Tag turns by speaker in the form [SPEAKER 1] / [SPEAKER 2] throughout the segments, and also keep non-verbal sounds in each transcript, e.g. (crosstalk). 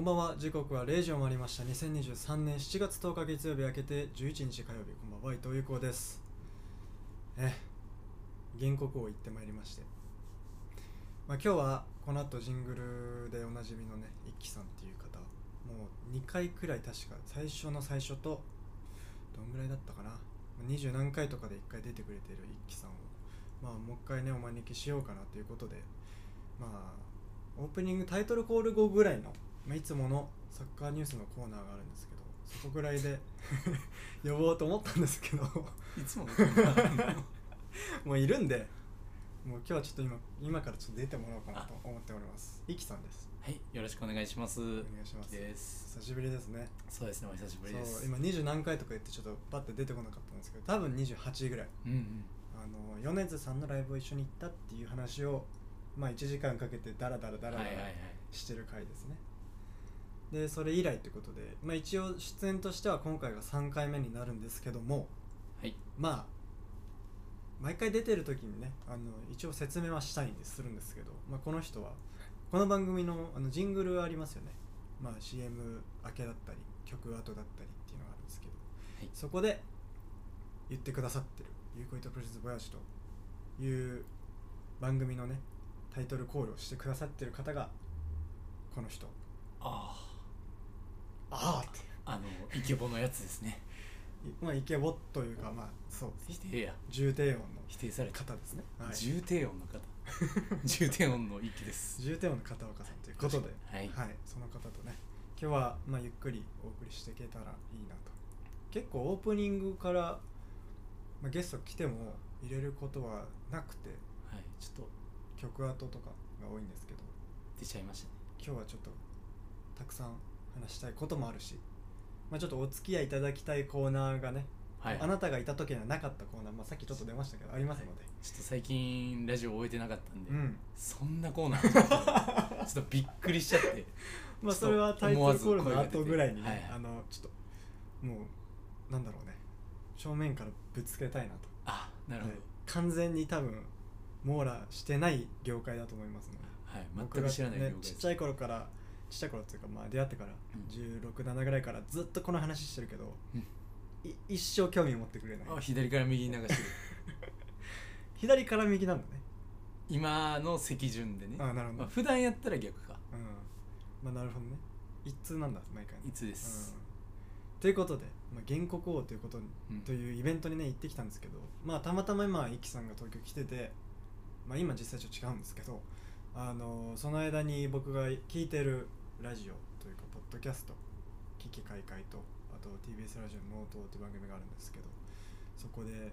[SPEAKER 1] こんばんは。時刻は0時を回りました。2023年7月10日月曜日明けて11日火曜日。こんばんは。伊藤裕子です。え原告を言ってまいりまして。まあ今日はこの後ジングルでおなじみのね一輝さんっていう方もう2回くらい確か最初の最初とどんぐらいだったかな。二十何回とかで1回出てくれてる一輝さんをまあもう一回ねお招きしようかなということでまあオープニングタイトルコール後ぐらいの、まあ、いつものサッカーニュースのコーナーがあるんですけどそこぐらいで (laughs) 呼ぼうと思ったんですけど。
[SPEAKER 2] いつもの
[SPEAKER 1] もういるんでもう今日はちょっと今今からちょっと出てもらおうかなと思っております。いきさんです。
[SPEAKER 2] はいよろしくお願いします。お
[SPEAKER 1] お願いします。
[SPEAKER 2] です。
[SPEAKER 1] 久しぶりですね。
[SPEAKER 2] そうですねお久しぶりです。
[SPEAKER 1] 今二十何回とか言ってちょっとパッて出てこなかったんですけど多分28ぐらい。
[SPEAKER 2] うんうん。
[SPEAKER 1] あの米津さんのライブを一緒に行ったっていう話をまあ1時間かけてダラダラダラダラ
[SPEAKER 2] はいはいはい。
[SPEAKER 1] してる回ですねでそれ以来ってことで、まあ、一応出演としては今回が3回目になるんですけども
[SPEAKER 2] はい。
[SPEAKER 1] まあ毎回出てる時にねあの一応説明はしたいんですするんですけど、まあ、この人はこの番組のあのジングルありますよね、まあ、CM 明けだったり曲後だったりっていうのがあるんですけど
[SPEAKER 2] はい。
[SPEAKER 1] そこで言ってくださってる「ゆうこいとプロレスボヤジ」という番組のねタイトルコールをしてくださってる方がこの人。
[SPEAKER 2] あ
[SPEAKER 1] ああって
[SPEAKER 2] ああのイケボのやつですね。
[SPEAKER 1] いまあイケボというかまあそう。
[SPEAKER 2] 否定や。
[SPEAKER 1] 重低音の
[SPEAKER 2] 否定された。
[SPEAKER 1] 方ですね、はい、
[SPEAKER 2] 重低音の方。(laughs) 重低音の息です。
[SPEAKER 1] 重低音の片岡さんということで。
[SPEAKER 2] はい。
[SPEAKER 1] その方とね。今日はまあゆっくりお送りしていけたらいいなと。結構オープニングから、まあ、ゲスト来ても入れることはなくて
[SPEAKER 2] はい。ちょっと
[SPEAKER 1] 曲後とかが多いんですけど。
[SPEAKER 2] 出ちゃいましたね。
[SPEAKER 1] 今日はちょっとたくさん話したいこともあるし、まあ、ちょっとお付き合いいただきたいコーナーがね、
[SPEAKER 2] はい
[SPEAKER 1] あなたがいた時にはなかったコーナー、まあ、さっきちょっと出ましたけどありますので、
[SPEAKER 2] ちょっと最近ラジオ終えてなかったんで、
[SPEAKER 1] うん。
[SPEAKER 2] そんなコーナー (laughs) ちょっとびっくりしちゃって。(laughs)
[SPEAKER 1] まあそれはタイトルコールの後ぐらいにね、
[SPEAKER 2] はいはい。
[SPEAKER 1] あのちょっともうなんだろうね。正面からぶつけたいなと、
[SPEAKER 2] あなるほど。
[SPEAKER 1] はい。完全に多分網羅してない業界だと思いますので。
[SPEAKER 2] はい、全く知らない
[SPEAKER 1] ねちっちゃい頃からちっちゃい頃っていうかまあ出会ってから
[SPEAKER 2] うん。
[SPEAKER 1] 167ぐらいからずっとこの話してるけど、
[SPEAKER 2] うん。
[SPEAKER 1] い一生興味持ってくれない。
[SPEAKER 2] あ左から右に流してる。(laughs)
[SPEAKER 1] 左から右なんだね。
[SPEAKER 2] 今の席順でね。
[SPEAKER 1] あなるほど、
[SPEAKER 2] まあ、普段やったら逆か。
[SPEAKER 1] うん。まあなるほどね。一通なんだ毎回。
[SPEAKER 2] いつです、
[SPEAKER 1] うん。ということで、まあ、原告王ということに
[SPEAKER 2] うん。
[SPEAKER 1] というイベントにね行ってきたんですけどまあたまたま今イキさんが東京来ててまあ今実際ちょっと違うんですけどあのその間に僕が聞いてるラジオというかポッドキャスト「危機開会」とあと TBS ラジオの「ノート」という番組があるんですけどそこで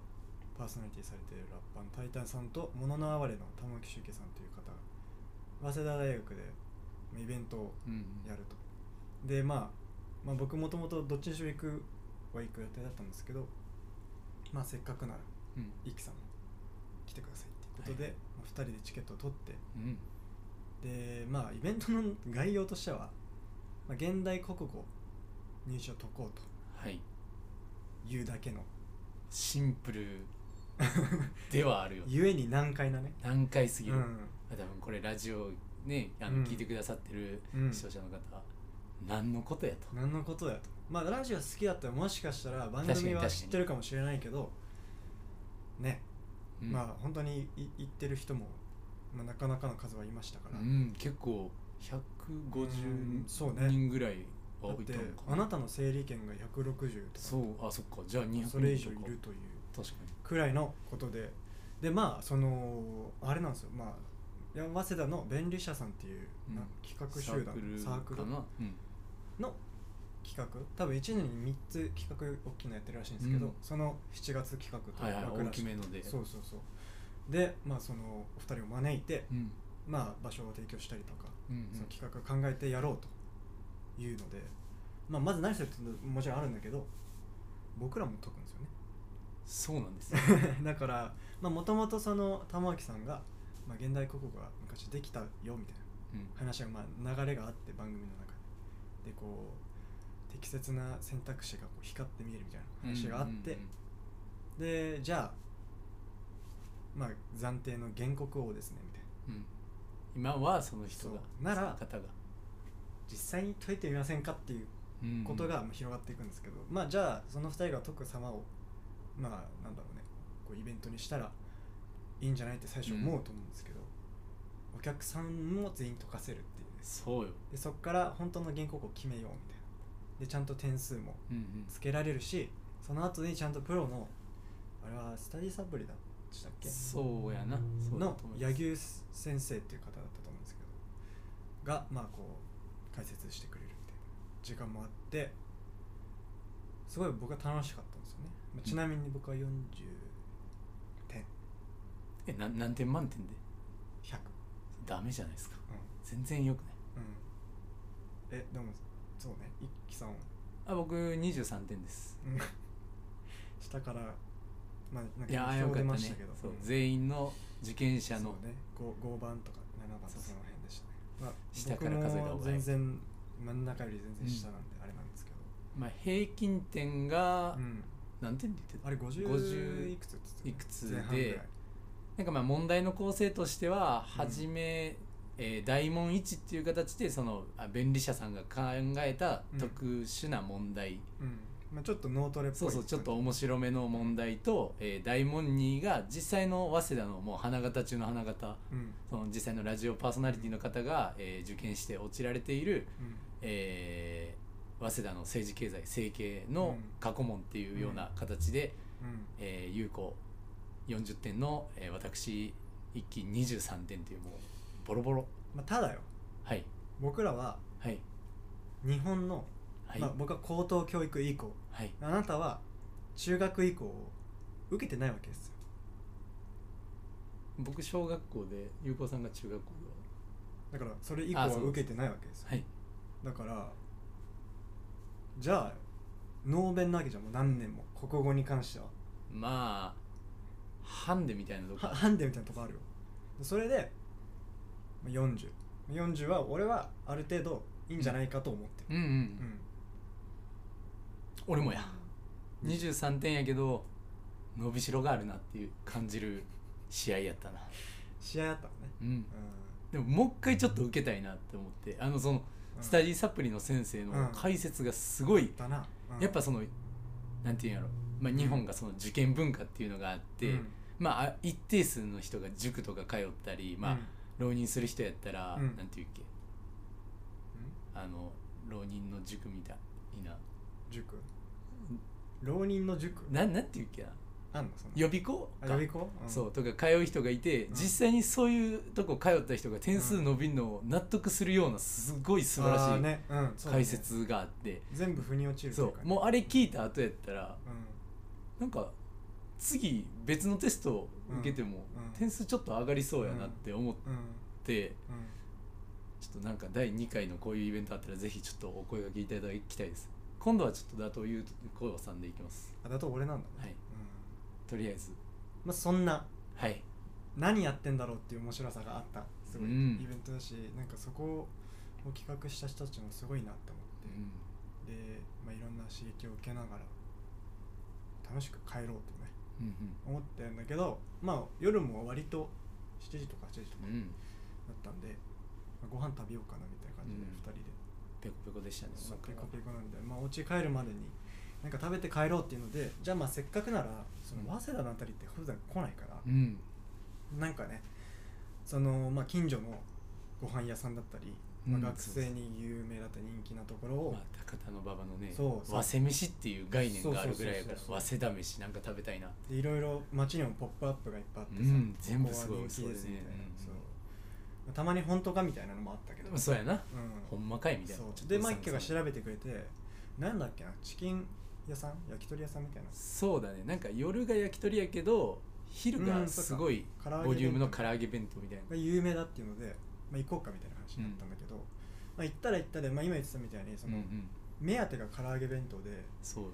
[SPEAKER 1] パーソナリティされているラッパーのタイタンさんと「もののあわれ」の玉木周家さんという方が早稲田大学でまあイベントを
[SPEAKER 2] うん
[SPEAKER 1] やると。でまあまあ僕もともとどっちにしろ行くは行く予定だったんですけどまあせっかくなら
[SPEAKER 2] うん。
[SPEAKER 1] イキさんも来てくださいっていうことで、まあ、2人でチケットを取って
[SPEAKER 2] うん
[SPEAKER 1] でまあイベントの概要としては、まあ、現代国語入試を解こう
[SPEAKER 2] はい。
[SPEAKER 1] というだけの
[SPEAKER 2] シンプル (laughs) ではあるよ
[SPEAKER 1] ゆえに難解なね。
[SPEAKER 2] 難解すぎる、
[SPEAKER 1] うん。
[SPEAKER 2] 多分これラジオねあ
[SPEAKER 1] うん。
[SPEAKER 2] の聞いてくださってる
[SPEAKER 1] うん。
[SPEAKER 2] 視聴者の方は何のことやと、
[SPEAKER 1] 何のことやと。まあラジオ好きだったらもしかしたら番
[SPEAKER 2] 確か
[SPEAKER 1] 組は
[SPEAKER 2] に確かに。
[SPEAKER 1] 知ってるかもしれないけどね。
[SPEAKER 2] うん。
[SPEAKER 1] まあ本当にい言ってる人も、まあ、なかなかの数はいましたから、
[SPEAKER 2] うん結構
[SPEAKER 1] うん
[SPEAKER 2] 150
[SPEAKER 1] そうね。
[SPEAKER 2] 人ぐらい
[SPEAKER 1] だって
[SPEAKER 2] はいたのか
[SPEAKER 1] あなたの整理券が160とか。
[SPEAKER 2] そうあそっか。じゃあ200
[SPEAKER 1] それ以上いるという。
[SPEAKER 2] 確か
[SPEAKER 1] くらいのことで。でまあそのあれなんですよ。まあ早稲田の便利社さんっていう、
[SPEAKER 2] うん。
[SPEAKER 1] な企画
[SPEAKER 2] に
[SPEAKER 1] 集団サークルの企画。多分1年に3つ企画大きいのやってるらしいんですけど、
[SPEAKER 2] うん。
[SPEAKER 1] その7月企画と
[SPEAKER 2] はいはい大きめので。
[SPEAKER 1] そうそうそうでまあそのお二人を招いて、
[SPEAKER 2] うん。
[SPEAKER 1] まあ場所を提供したりとか
[SPEAKER 2] うん
[SPEAKER 1] その企画を考えてやろうというので、まあ、まず何するっていうのももちろんあるんだけど僕らも解くんですよね。
[SPEAKER 2] そうなんですよ。(laughs)
[SPEAKER 1] だからもともとその玉置さんが、まあ、現代国語が昔できたよみたい
[SPEAKER 2] うん。
[SPEAKER 1] な話がまあ流れがあって番組の中で。でこう適切な選択肢がこう光って見えるみたいな話があって、
[SPEAKER 2] うんうん。
[SPEAKER 1] でじゃあまあ暫定の原告王ですねみたいな。
[SPEAKER 2] うん。今はその人が
[SPEAKER 1] そう。なら
[SPEAKER 2] その方が。
[SPEAKER 1] 実際に解いてみませんかっていう
[SPEAKER 2] うん。
[SPEAKER 1] ことがまあ広がっていくんですけど、まあじゃあその2人が解く様をまあなんだろうねこうイベントにしたらいいんじゃないって最初思うと思うんですけど、お客さんも全員解かせるっていうね。
[SPEAKER 2] そうよ、
[SPEAKER 1] でそこから本当の原告を決めようみたいな。でちゃんと点数も
[SPEAKER 2] うんうん、
[SPEAKER 1] つけられるしその後にちゃんとプロのあれはスタディサプリだしたっけ？
[SPEAKER 2] そうやな。
[SPEAKER 1] の柳生先生っていう方だったと思うんですけど。がまあこう解説してくれるみたいな時間もあってすごい僕は楽しかったんですよね、まあちなみに僕は40点。
[SPEAKER 2] えな何点満点で
[SPEAKER 1] ？100
[SPEAKER 2] ダメじゃないですか。
[SPEAKER 1] うん。
[SPEAKER 2] 全然よくない。
[SPEAKER 1] うん。えでもそうね。一輝さん
[SPEAKER 2] あ僕23点です。
[SPEAKER 1] うん。下からまあなん
[SPEAKER 2] いや
[SPEAKER 1] か
[SPEAKER 2] ーよかったね。
[SPEAKER 1] 表出ましたけど。
[SPEAKER 2] そう
[SPEAKER 1] うん
[SPEAKER 2] 全員の受験者の。
[SPEAKER 1] ね。5, 5番とか7番とか
[SPEAKER 2] そ
[SPEAKER 1] の辺でしたね、まあ、
[SPEAKER 2] 下から数えた方
[SPEAKER 1] 全然真ん中より全然下なんであれなんですけど、
[SPEAKER 2] まあ、平均点が
[SPEAKER 1] うん。
[SPEAKER 2] 何点って言ってた？
[SPEAKER 1] あれ50
[SPEAKER 2] 50
[SPEAKER 1] いくつ
[SPEAKER 2] いくつでなんかまあ問題の構成としては
[SPEAKER 1] うん。
[SPEAKER 2] 初め、えー大問1っていう形でそのあ便利者さんが考えた
[SPEAKER 1] うん。
[SPEAKER 2] 特殊な問題、
[SPEAKER 1] うんまあ、ちょっとノートレっぽい。
[SPEAKER 2] そうそうちょっと面白めの問題と、えー大問2が実際の早稲田のもう花形中の花形
[SPEAKER 1] うん。
[SPEAKER 2] その実際のラジオパーソナリティの方が、えー受験して落ちられている、
[SPEAKER 1] うん。
[SPEAKER 2] えー早稲田の政治経済政経の
[SPEAKER 1] うん。
[SPEAKER 2] 過去問っていうような形で、
[SPEAKER 1] うん。
[SPEAKER 2] えー、有効40点の、えー私一期23点というもうボロボロ。
[SPEAKER 1] まあ、ただよ。
[SPEAKER 2] はい。
[SPEAKER 1] 僕らは
[SPEAKER 2] はい。
[SPEAKER 1] 日本の、
[SPEAKER 2] はい、
[SPEAKER 1] まあ、僕は高等教育以降。
[SPEAKER 2] はい。
[SPEAKER 1] あなたは中学以降を受けてないわけですよ。
[SPEAKER 2] 僕小学校で有効さんが中学校
[SPEAKER 1] だからそれ以降は受けてないわけですよ。
[SPEAKER 2] ではい
[SPEAKER 1] だからじゃあノーベンなわけじゃんもう何年も国語に関しては。
[SPEAKER 2] まあハンデみたいなとこ。
[SPEAKER 1] はハンデみたいなとこあるよ。それでまあ4040 40は俺はある程度いいんじゃないかと思ってる、
[SPEAKER 2] うんうん、
[SPEAKER 1] うん
[SPEAKER 2] 俺もや。23点やけど伸びしろがあるなっていう感じる試合やったな。
[SPEAKER 1] 試合あったのね。
[SPEAKER 2] うん。でももう一回ちょっと受けたいなって思ってあのその
[SPEAKER 1] うん。
[SPEAKER 2] スタディサプリの先生の
[SPEAKER 1] うん。
[SPEAKER 2] 解説がすごいやっぱそのなんていうんやろ、まあ、日本がその受験文化っていうのがあって、
[SPEAKER 1] うん。
[SPEAKER 2] まああ一定数の人が塾とか通ったり、まあ
[SPEAKER 1] うん。
[SPEAKER 2] 浪人する人やったら、
[SPEAKER 1] うん。
[SPEAKER 2] なんていうっけ？あの浪人の塾みたいな。
[SPEAKER 1] 塾？浪人の塾。
[SPEAKER 2] なんなんていうっけな？
[SPEAKER 1] あんのその。
[SPEAKER 2] 予備校か。
[SPEAKER 1] あ予備校、ん。
[SPEAKER 2] そうとか通う人がいて、
[SPEAKER 1] ん。
[SPEAKER 2] 実際にそういうとこ通った人が点数伸びるのを納得するようなすごい素晴らし
[SPEAKER 1] ね。うんそうだね。
[SPEAKER 2] 解説があって、
[SPEAKER 1] 全部腑に落ちると
[SPEAKER 2] そ
[SPEAKER 1] いう。かね
[SPEAKER 2] う。もうあれ聞いた後やったら
[SPEAKER 1] う
[SPEAKER 2] なんか次別のテストを受けても
[SPEAKER 1] うん。うん。
[SPEAKER 2] 点数ちょっと上がりそうやなって思っ
[SPEAKER 1] ん。うん。
[SPEAKER 2] て、
[SPEAKER 1] うん。
[SPEAKER 2] ちょっとなんか第2回のこういうイベントあったらぜひちょっとお声掛けいただきたいです今度はちょっと打倒優子さんでいきます。
[SPEAKER 1] あだと俺なんだね、
[SPEAKER 2] はい。
[SPEAKER 1] うん。
[SPEAKER 2] とりあえず。
[SPEAKER 1] まあそんな
[SPEAKER 2] はい。
[SPEAKER 1] 何やってんだろうっていう面白さがあった。すごい
[SPEAKER 2] うん。
[SPEAKER 1] イベントだし、なんかそこを企画した人たちもすごいなって思って、で、まあ、いろんな刺激を受けながら楽しく帰ろうとね
[SPEAKER 2] うん
[SPEAKER 1] 思ってるんだけどまあ夜も割と7時とか8時とか
[SPEAKER 2] うん。うん
[SPEAKER 1] だったんで、まあ、ご飯食べようかなみたいな感じで
[SPEAKER 2] うん。
[SPEAKER 1] 2人で、
[SPEAKER 2] ペコペコでしたね
[SPEAKER 1] ペコペコなんで、まあ、お家帰るまでに。なんか食べて帰ろうっていうのでじゃあまあせっかくならその早稲田のあたりって普段来ないから、
[SPEAKER 2] うん。
[SPEAKER 1] なんかねその、まあ、近所のご飯屋さんだったり、まあ
[SPEAKER 2] うん
[SPEAKER 1] 学生に有名だったり人気なところを、
[SPEAKER 2] まあ、高田馬場のね
[SPEAKER 1] そう
[SPEAKER 2] 早稲飯っていう概念があるぐらいやから早稲田飯なんか食べたいな。
[SPEAKER 1] でいろいろ街にもポップアップがいっぱいあってさ、
[SPEAKER 2] うん全部すごい
[SPEAKER 1] 人気ですみたい
[SPEAKER 2] ね。
[SPEAKER 1] そうたまに本当かみたいなのもあったけど、
[SPEAKER 2] そうやな。
[SPEAKER 1] うん。
[SPEAKER 2] ほんまかいみたいな。
[SPEAKER 1] でマッキーが調べてくれてなんだっけな？チキン屋さん？焼き鳥屋さんみたいな。
[SPEAKER 2] そうだね。なんか夜が焼き鳥やけど昼が
[SPEAKER 1] うん。
[SPEAKER 2] すごいボリュームの唐揚げ弁当みたいな。
[SPEAKER 1] が有名だっていうので、まあ、行こうかみたいな話になったんだけど、まあ、行ったら行ったで、まあ、今言ってたみたいにその、
[SPEAKER 2] うんうん。
[SPEAKER 1] 目当てが唐揚げ弁当で
[SPEAKER 2] そう、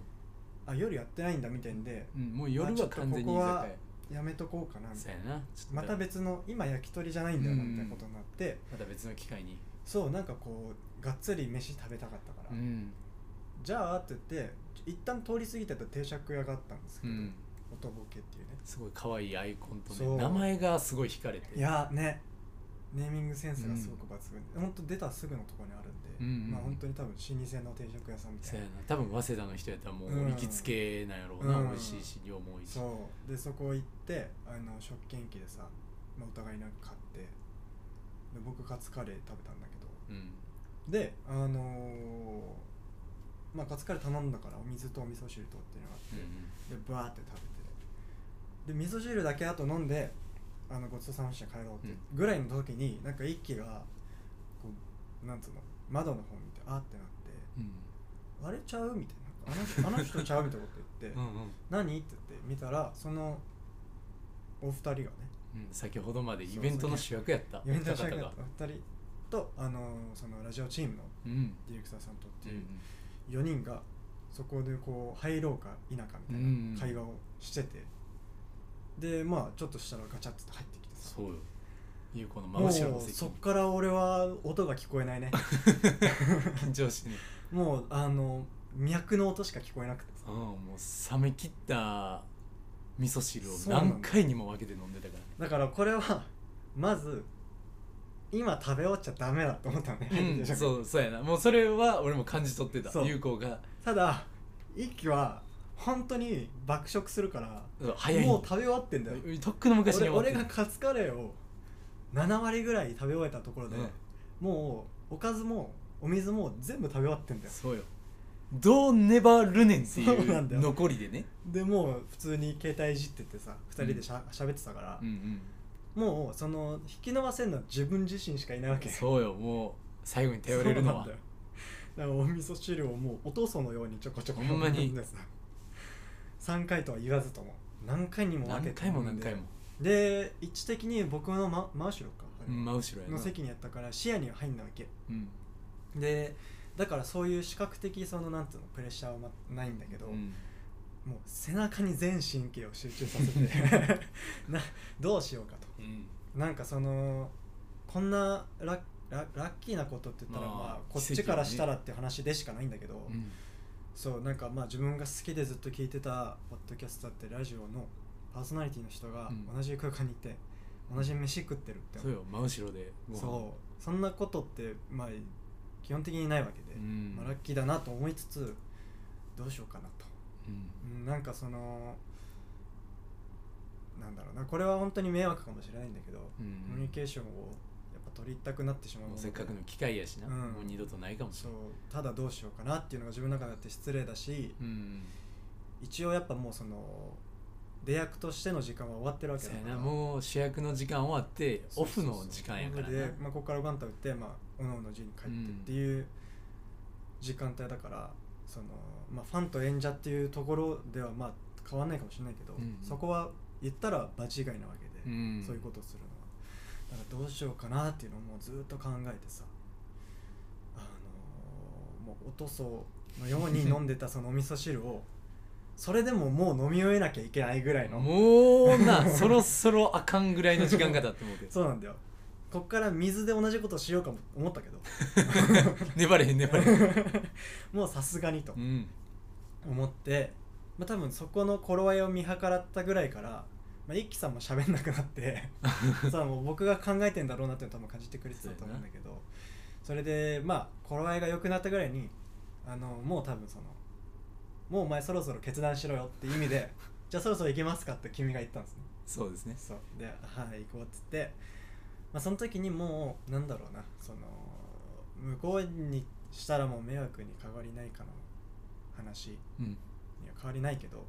[SPEAKER 1] あ夜やってないんだみたいんで
[SPEAKER 2] うん、もう夜は完全に居酒屋
[SPEAKER 1] やめとこうかなみたい
[SPEAKER 2] な。ちょっと。
[SPEAKER 1] なまた別の今焼き鳥じゃないんだよなみたいなことになって、
[SPEAKER 2] また別の機会に。
[SPEAKER 1] そうなんかこうがっつり飯食べたかったから、
[SPEAKER 2] うん。
[SPEAKER 1] じゃあって言って一旦通り過ぎてた定食屋があったんですけど、
[SPEAKER 2] うん。
[SPEAKER 1] 音ボケっていうね。
[SPEAKER 2] すごい可愛いアイコンと
[SPEAKER 1] そう。
[SPEAKER 2] ね名前がすごい惹かれて。
[SPEAKER 1] いやね。ネーミングセンスがすごく抜群で、ほんと出たすぐのところにあるんで、
[SPEAKER 2] うんうん。
[SPEAKER 1] まあ本当に多分老舗の定食屋さんみたいな。
[SPEAKER 2] 多分早稲田の人やったらもう
[SPEAKER 1] うん。
[SPEAKER 2] 行きつけなんやろうな、
[SPEAKER 1] うん。
[SPEAKER 2] 美味しいし量も多いし。
[SPEAKER 1] そう。でそこ行ってあの食券機でさ、まあ、お互いなんか買ってで僕カツカレー食べたんだけど。
[SPEAKER 2] うん。
[SPEAKER 1] であのーまあカツカレー頼んだからお水とお味噌汁とっていうのがあって、
[SPEAKER 2] うん
[SPEAKER 1] でバーって食べて。で味噌汁だけあと飲んであのごちそうさまでした帰ろうってぐらいの時になんか一気がなんつうの窓の方見てあってなって
[SPEAKER 2] うん。
[SPEAKER 1] あれちゃうみたいなあの (laughs) あの人ちゃうみたいなこと言って、
[SPEAKER 2] うんうん。
[SPEAKER 1] 何？って言って見たらそのお二人がね
[SPEAKER 2] うん先ほどまでイベントの主役やった
[SPEAKER 1] イベントの社
[SPEAKER 2] お二方が
[SPEAKER 1] 員がお二人とあのそのラジオチームの
[SPEAKER 2] うん。
[SPEAKER 1] ディレクターさんとって
[SPEAKER 2] うん
[SPEAKER 1] いう4人がそこでこう入ろうか否かみたいな会話をしてて、でまあちょっとしたらガチャッて入ってきてさ。
[SPEAKER 2] そうよ優子の真後ろの席。
[SPEAKER 1] そっから俺は音が聞こえないね。
[SPEAKER 2] 緊張してね
[SPEAKER 1] もうあの脈の音しか聞こえなくて。さ
[SPEAKER 2] うんもう冷め切った味噌汁を何回にも分けて飲んでたから
[SPEAKER 1] だからこれはまず今食べ終わっちゃダメだと思ったのね、
[SPEAKER 2] うん、そうそうやな。もうそれは俺も感じ取ってた優子が。
[SPEAKER 1] ただ一気は本当に爆食するからもう食べ終わってんだよ。
[SPEAKER 2] とっくの昔に
[SPEAKER 1] 俺がカツカレーを7割ぐらい食べ終えたところで、
[SPEAKER 2] うん。
[SPEAKER 1] もうおかずもお水も全部食べ終わってんだよ。
[SPEAKER 2] そうよ。どう粘るねんってい
[SPEAKER 1] そう
[SPEAKER 2] 残りでね。
[SPEAKER 1] でもう普通に携帯いじっててさ2人でしゃ、喋ってたから
[SPEAKER 2] うん、うん。
[SPEAKER 1] もうその引き伸ばせるのは自分自身しかいないわけ。
[SPEAKER 2] そうよもう最後に頼れるのは。
[SPEAKER 1] だからお味噌汁をもうおとそのようにちょこちょこ飲んでさ。3回とは言わずとも何回にも分けて
[SPEAKER 2] 何回も何回も
[SPEAKER 1] で位置的に僕の真真後ろか、
[SPEAKER 2] 真後ろやな。
[SPEAKER 1] の席にやったから視野には入んないわけ。
[SPEAKER 2] うん。
[SPEAKER 1] でだからそういう視覚的そのなんていうのプレッシャーはまないんだけど、
[SPEAKER 2] うん。
[SPEAKER 1] もう背中に全神経を集中させて (laughs) などうしようかと。
[SPEAKER 2] うん。
[SPEAKER 1] なんかそのこんなラッララッキーなことって言ったら
[SPEAKER 2] まあ
[SPEAKER 1] まあこっちからしたらっていう話でしかないんだけど、
[SPEAKER 2] うん。
[SPEAKER 1] そうなんかまあ自分が好きでずっと聞いてたポッドキャストだってラジオのパーソナリティの人が
[SPEAKER 2] うん。
[SPEAKER 1] 同じ空間にいて、同じ飯食ってるって
[SPEAKER 2] そうよ真後ろで
[SPEAKER 1] そう。そんなことってまあ基本的にないわけで、
[SPEAKER 2] うん。
[SPEAKER 1] まあ、ラッキーだなと思いつつどうしようかなと、
[SPEAKER 2] うん。
[SPEAKER 1] うん、なんかそのなんだろうなこれは本当に迷惑かもしれないんだけど、
[SPEAKER 2] うん。
[SPEAKER 1] コミュニケーションをやっぱ取りたくなってしまう
[SPEAKER 2] せっかくの機会やしな、
[SPEAKER 1] うん。
[SPEAKER 2] もう二度とないかもし
[SPEAKER 1] そ
[SPEAKER 2] れ
[SPEAKER 1] う。ただどうしようかなっていうのが自分の中であって失礼だし
[SPEAKER 2] ないうん。
[SPEAKER 1] 一応やっぱもうその出役としての時間は終わってるわけだから。
[SPEAKER 2] な。もう主役の時間終わってオフの時間やから
[SPEAKER 1] で、まあ、ここからガンタ打って、まあ、おのおの陣に帰ってっていう時間帯だから、そのまあ、ファンと演者っていうところではまあ変わんないかもしれないけど、
[SPEAKER 2] うん。
[SPEAKER 1] そこは言ったら場違いなわけで、
[SPEAKER 2] うん。
[SPEAKER 1] そういうことをするのは。だからどうしようかなっていうのをもうずっと考えてさあのーもうおとそのように飲んでたそのお味噌汁をそれでももう飲み終えなきゃいけないぐらいの。
[SPEAKER 2] もうなそろそろあかんぐらいの時間が経ってもうて
[SPEAKER 1] そうなんだよ。こっから水で同じことしようかも思ったけど。
[SPEAKER 2] 粘れへん粘れへん。(laughs)
[SPEAKER 1] もうさすがにと
[SPEAKER 2] うん。
[SPEAKER 1] 思って、まあ、多分そこの頃合いを見計らったぐらいから、まあ、一輝さんも喋んなくなって (laughs) さもう僕が考えてんだろうなっていうのを多分感じてくれてたと思うんだけどそれでまあ頃合いが良くなったぐらいにあのもう多分そのもうお前そろそろ決断しろよって意味で (laughs) じゃあそろそろ行けますかって君が言ったんですね。
[SPEAKER 2] そうですね。
[SPEAKER 1] そう。で「はい行こう」っつって、まあ、その時にもうなんだろうな。その向こうにしたらもう迷惑に変わりないかの話。
[SPEAKER 2] うん。
[SPEAKER 1] には変わりないけど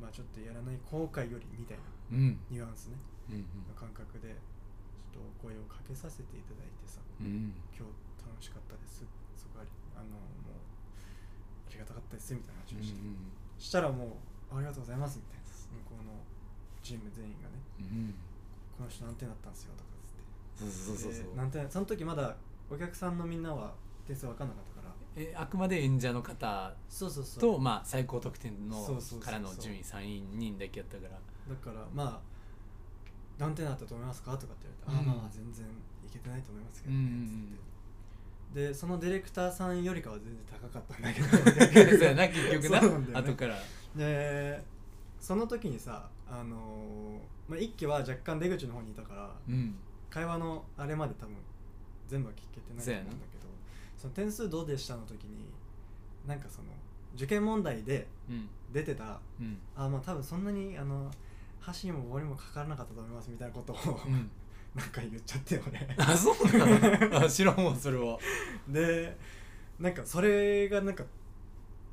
[SPEAKER 1] まあちょっとやらない後悔よりみたいな
[SPEAKER 2] うん。
[SPEAKER 1] ニュアンスね。
[SPEAKER 2] うん
[SPEAKER 1] の感覚でちょっとお声をかけさせていただいてさ。
[SPEAKER 2] うんうん。
[SPEAKER 1] 今日楽しかったです。そこありあのりがたかったですみたいな話をして、したらもうありがとうございますみたいな。向こうのチーム全員がね。
[SPEAKER 2] うん
[SPEAKER 1] この人何点だったんですよとかっつって。
[SPEAKER 2] そうそうそうそう。
[SPEAKER 1] で何点その時まだお客さんのみんなは点数分かんなかったから。
[SPEAKER 2] えあくまで演者の方
[SPEAKER 1] そうそうそう。
[SPEAKER 2] と、まあ、最高得点のからの順位3人だけやったから。
[SPEAKER 1] だからまあ何点だったと思いますか？とかって言われて、
[SPEAKER 2] うん。
[SPEAKER 1] ああまあ全然いけてないと思いますけどね、
[SPEAKER 2] うんうんうん。
[SPEAKER 1] つってでそのディレクターさんよりかは全然高かったんだけ (laughs)
[SPEAKER 2] そうや
[SPEAKER 1] ど
[SPEAKER 2] な結局な。
[SPEAKER 1] なんだよね。
[SPEAKER 2] 後から。
[SPEAKER 1] でその時にさあのーまあ、一期は若干出口の方にいたから
[SPEAKER 2] うん。
[SPEAKER 1] 会話のあれまで多分全部は聞けてないと思うんだけどその点数どうでしたの時になんかその受験問題で
[SPEAKER 2] うん。
[SPEAKER 1] 出てた
[SPEAKER 2] うん。
[SPEAKER 1] あまあ多分そんなにあの箸にも棒にもかからなかったと思いますみたいなことを、
[SPEAKER 2] うん
[SPEAKER 1] なんか言っちゃって俺。(laughs)
[SPEAKER 2] あそうなの？あ知らんわそれは。(laughs)
[SPEAKER 1] でなんかそれがなんか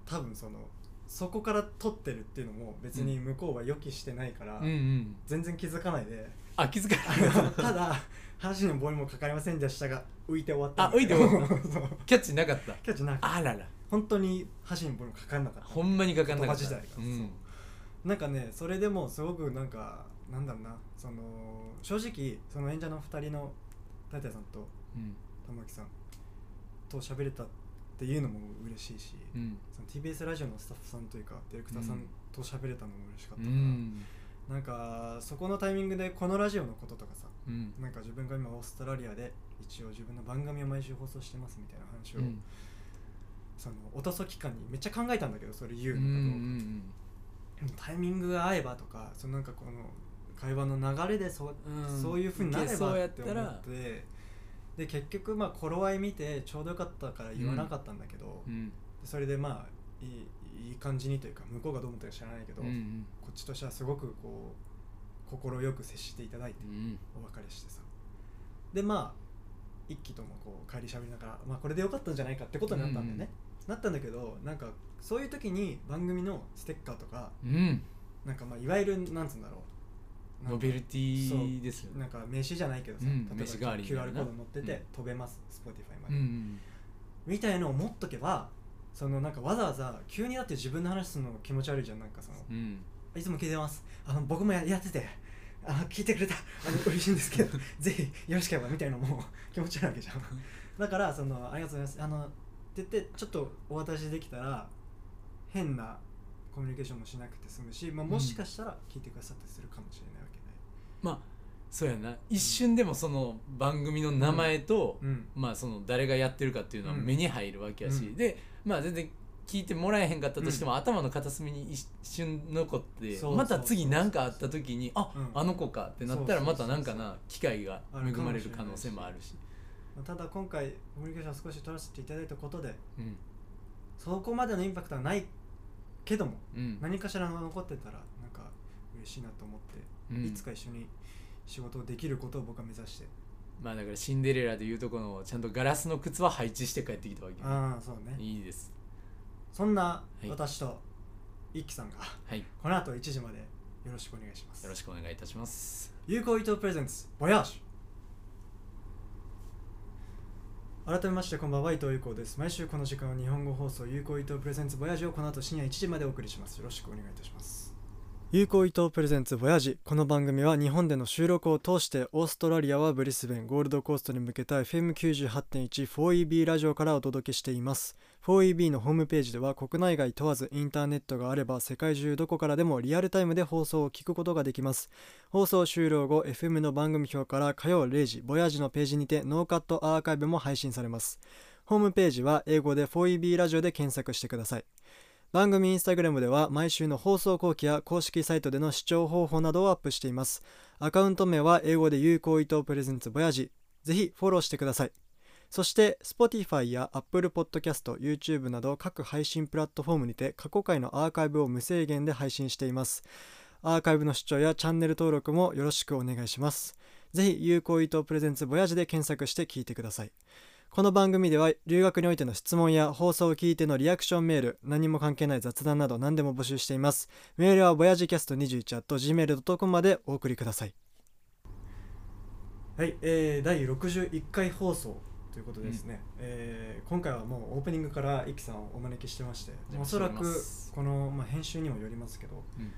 [SPEAKER 1] 多分そのそこから取ってるっていうのも別に向こうは予期してないから、
[SPEAKER 2] うんうん。
[SPEAKER 1] 全然気づかないで。
[SPEAKER 2] あ気づか
[SPEAKER 1] あの
[SPEAKER 2] ない。(laughs)
[SPEAKER 1] ただ箸の棒にもかかりませんでしたが浮いて終わった。
[SPEAKER 2] あ浮いて終わった。
[SPEAKER 1] そう。
[SPEAKER 2] キャッチなかった。
[SPEAKER 1] キャッチなくて
[SPEAKER 2] あらら。
[SPEAKER 1] 本当に箸に棒にもかかんなかった。
[SPEAKER 2] ほんまにかかんなかった
[SPEAKER 1] 言葉自体が
[SPEAKER 2] うん
[SPEAKER 1] なんかねそれでもすごくなんかなんだろうなその正直その演者の2人の大太さんと
[SPEAKER 2] うん。
[SPEAKER 1] 玉木さんと喋れたっていうのも嬉しいし、
[SPEAKER 2] うん。
[SPEAKER 1] その TBS ラジオのスタッフさんというかディレクターさんと喋れたのも嬉しかっ
[SPEAKER 2] う
[SPEAKER 1] たから、
[SPEAKER 2] ん。
[SPEAKER 1] なんかそこのタイミングでこのラジオのこととかさ
[SPEAKER 2] うん。
[SPEAKER 1] なんか自分が今オーストラリアで一応自分の番組を毎週放送してますみたいな話を、
[SPEAKER 2] うん。
[SPEAKER 1] そのおとそ期間にめっちゃ考えたんだけどそれ言うのかどうか、
[SPEAKER 2] ん
[SPEAKER 1] タイミングが合えばとかそのなんかこの会話の流れでそう,、
[SPEAKER 2] うん。
[SPEAKER 1] そういうふうになればって思
[SPEAKER 2] やっ
[SPEAKER 1] て。で結局まあ頃合い見てちょうどよかったから言わなかったんだけど、
[SPEAKER 2] うん。
[SPEAKER 1] それでまあいいいい感じにというか向こうがどう思ったか知らないけど、
[SPEAKER 2] うんうん。
[SPEAKER 1] こっちとしてはすごくこう快く接していただいて
[SPEAKER 2] うん
[SPEAKER 1] お別れしてさ。でまあ一気ともこう帰りしゃべりながら、まあ、これでよかったんじゃないかってことになったんだよね、なったんだけどなんかそういう時に番組のステッカーとか
[SPEAKER 2] うん。
[SPEAKER 1] なんかまあいわゆるなんつうんだろう
[SPEAKER 2] ノベルティですよね。
[SPEAKER 1] なんか名刺じゃないけどさ、
[SPEAKER 2] うん
[SPEAKER 1] 例えば QR コード載ってて、
[SPEAKER 2] うん。
[SPEAKER 1] 飛べます Spotify まで、
[SPEAKER 2] うん
[SPEAKER 1] みたいのを持っとけばそのなんかわざわざ急になって自分の話するの気持ち悪いじゃんなんかその。
[SPEAKER 2] うん。
[SPEAKER 1] いつも聞いてます。あの僕もややってて。あ聞いてくれた。あの嬉しいんですけど。(laughs) ぜひよろしければみたいなのも気持ち悪いわけじゃん。だからそのありがとうございます。あのって言ってちょっとお渡しできたら変なコミュニケーションもしなくて済むし、まあ、もしかしたら聞いてくださったりするかもしれない
[SPEAKER 2] まあそうやな。一瞬でもその番組の名前と、
[SPEAKER 1] うん。
[SPEAKER 2] まあその誰がやってるかっていうのは
[SPEAKER 1] うん。
[SPEAKER 2] 目に入るわけやし、
[SPEAKER 1] うん。
[SPEAKER 2] でまあ全然聞いてもらえへんかったとしても、頭の片隅に一瞬残ってまた次何かあった時にあ、
[SPEAKER 1] うん。
[SPEAKER 2] あの子かってなったらまたなんかな機会が恵まれる可能性もあるし。
[SPEAKER 1] まあただ今回コミュニケーションを少し取らせていただいたことで
[SPEAKER 2] うん。
[SPEAKER 1] そこまでのインパクトはないけども
[SPEAKER 2] うん。
[SPEAKER 1] 何かしらが残ってたらなんか嬉しいなと思って、
[SPEAKER 2] うん
[SPEAKER 1] いつか一緒に仕事をできることを僕は目指して。
[SPEAKER 2] まあだからシンデレラでいうとこのちゃんとガラスの靴は配置して帰ってきたわけね
[SPEAKER 1] ああそうね。
[SPEAKER 2] いいです。
[SPEAKER 1] そんな
[SPEAKER 2] はい。
[SPEAKER 1] 私と一輝さんが
[SPEAKER 2] はい。よ
[SPEAKER 1] この後1時までよろしくお願いします。
[SPEAKER 2] ろしくお願いいたします。
[SPEAKER 1] 有効伊藤プレゼンツボヤージュ。改めましてこんばんは伊藤有効です。毎週この時間は日本語放送有効伊藤プレゼンツボヤージュをこの後深夜1時までお送りします。よろしくお願いいたします有効伊藤プレゼンツボヤジ。この番組は日本での収録を通してオーストラリアはブリスベンゴールドコーストに向けた FM98.14EB ラジオからお届けしています。4EB のホームページでは国内外問わずインターネットがあれば世界中どこからでもリアルタイムで放送を聞くことができます。放送終了後 FM の番組表から火曜0時ボヤジのページにてノーカットアーカイブも配信されます。ホームページは英語で 4EB ラジオで検索してください。番組インスタグラムでは毎週の放送後期や公式サイトでの視聴方法などをアップしています。アカウント名は英語で有効伊藤プレゼンツボヤジぜひフォローしてください。そして Spotify や Apple Podcast、YouTube など各配信プラットフォームにて過去回のアーカイブを無制限で配信しています。アーカイブの視聴やチャンネル登録もよろしくお願いします。ぜひ有効伊藤プレゼンツボヤジで検索して聞いてください。この番組では留学においての質問や放送を聞いてのリアクションメール何も関係ない雑談など何でも募集しています。メールはボヤジキャスト21 gmail.com までお送りください。はい、えー、第61回放送ということですね、えー今回はもうオープニングからイキさんをお招きしてまして
[SPEAKER 2] お
[SPEAKER 1] そらくこの、まあ、編集にもよりますけど
[SPEAKER 2] うん。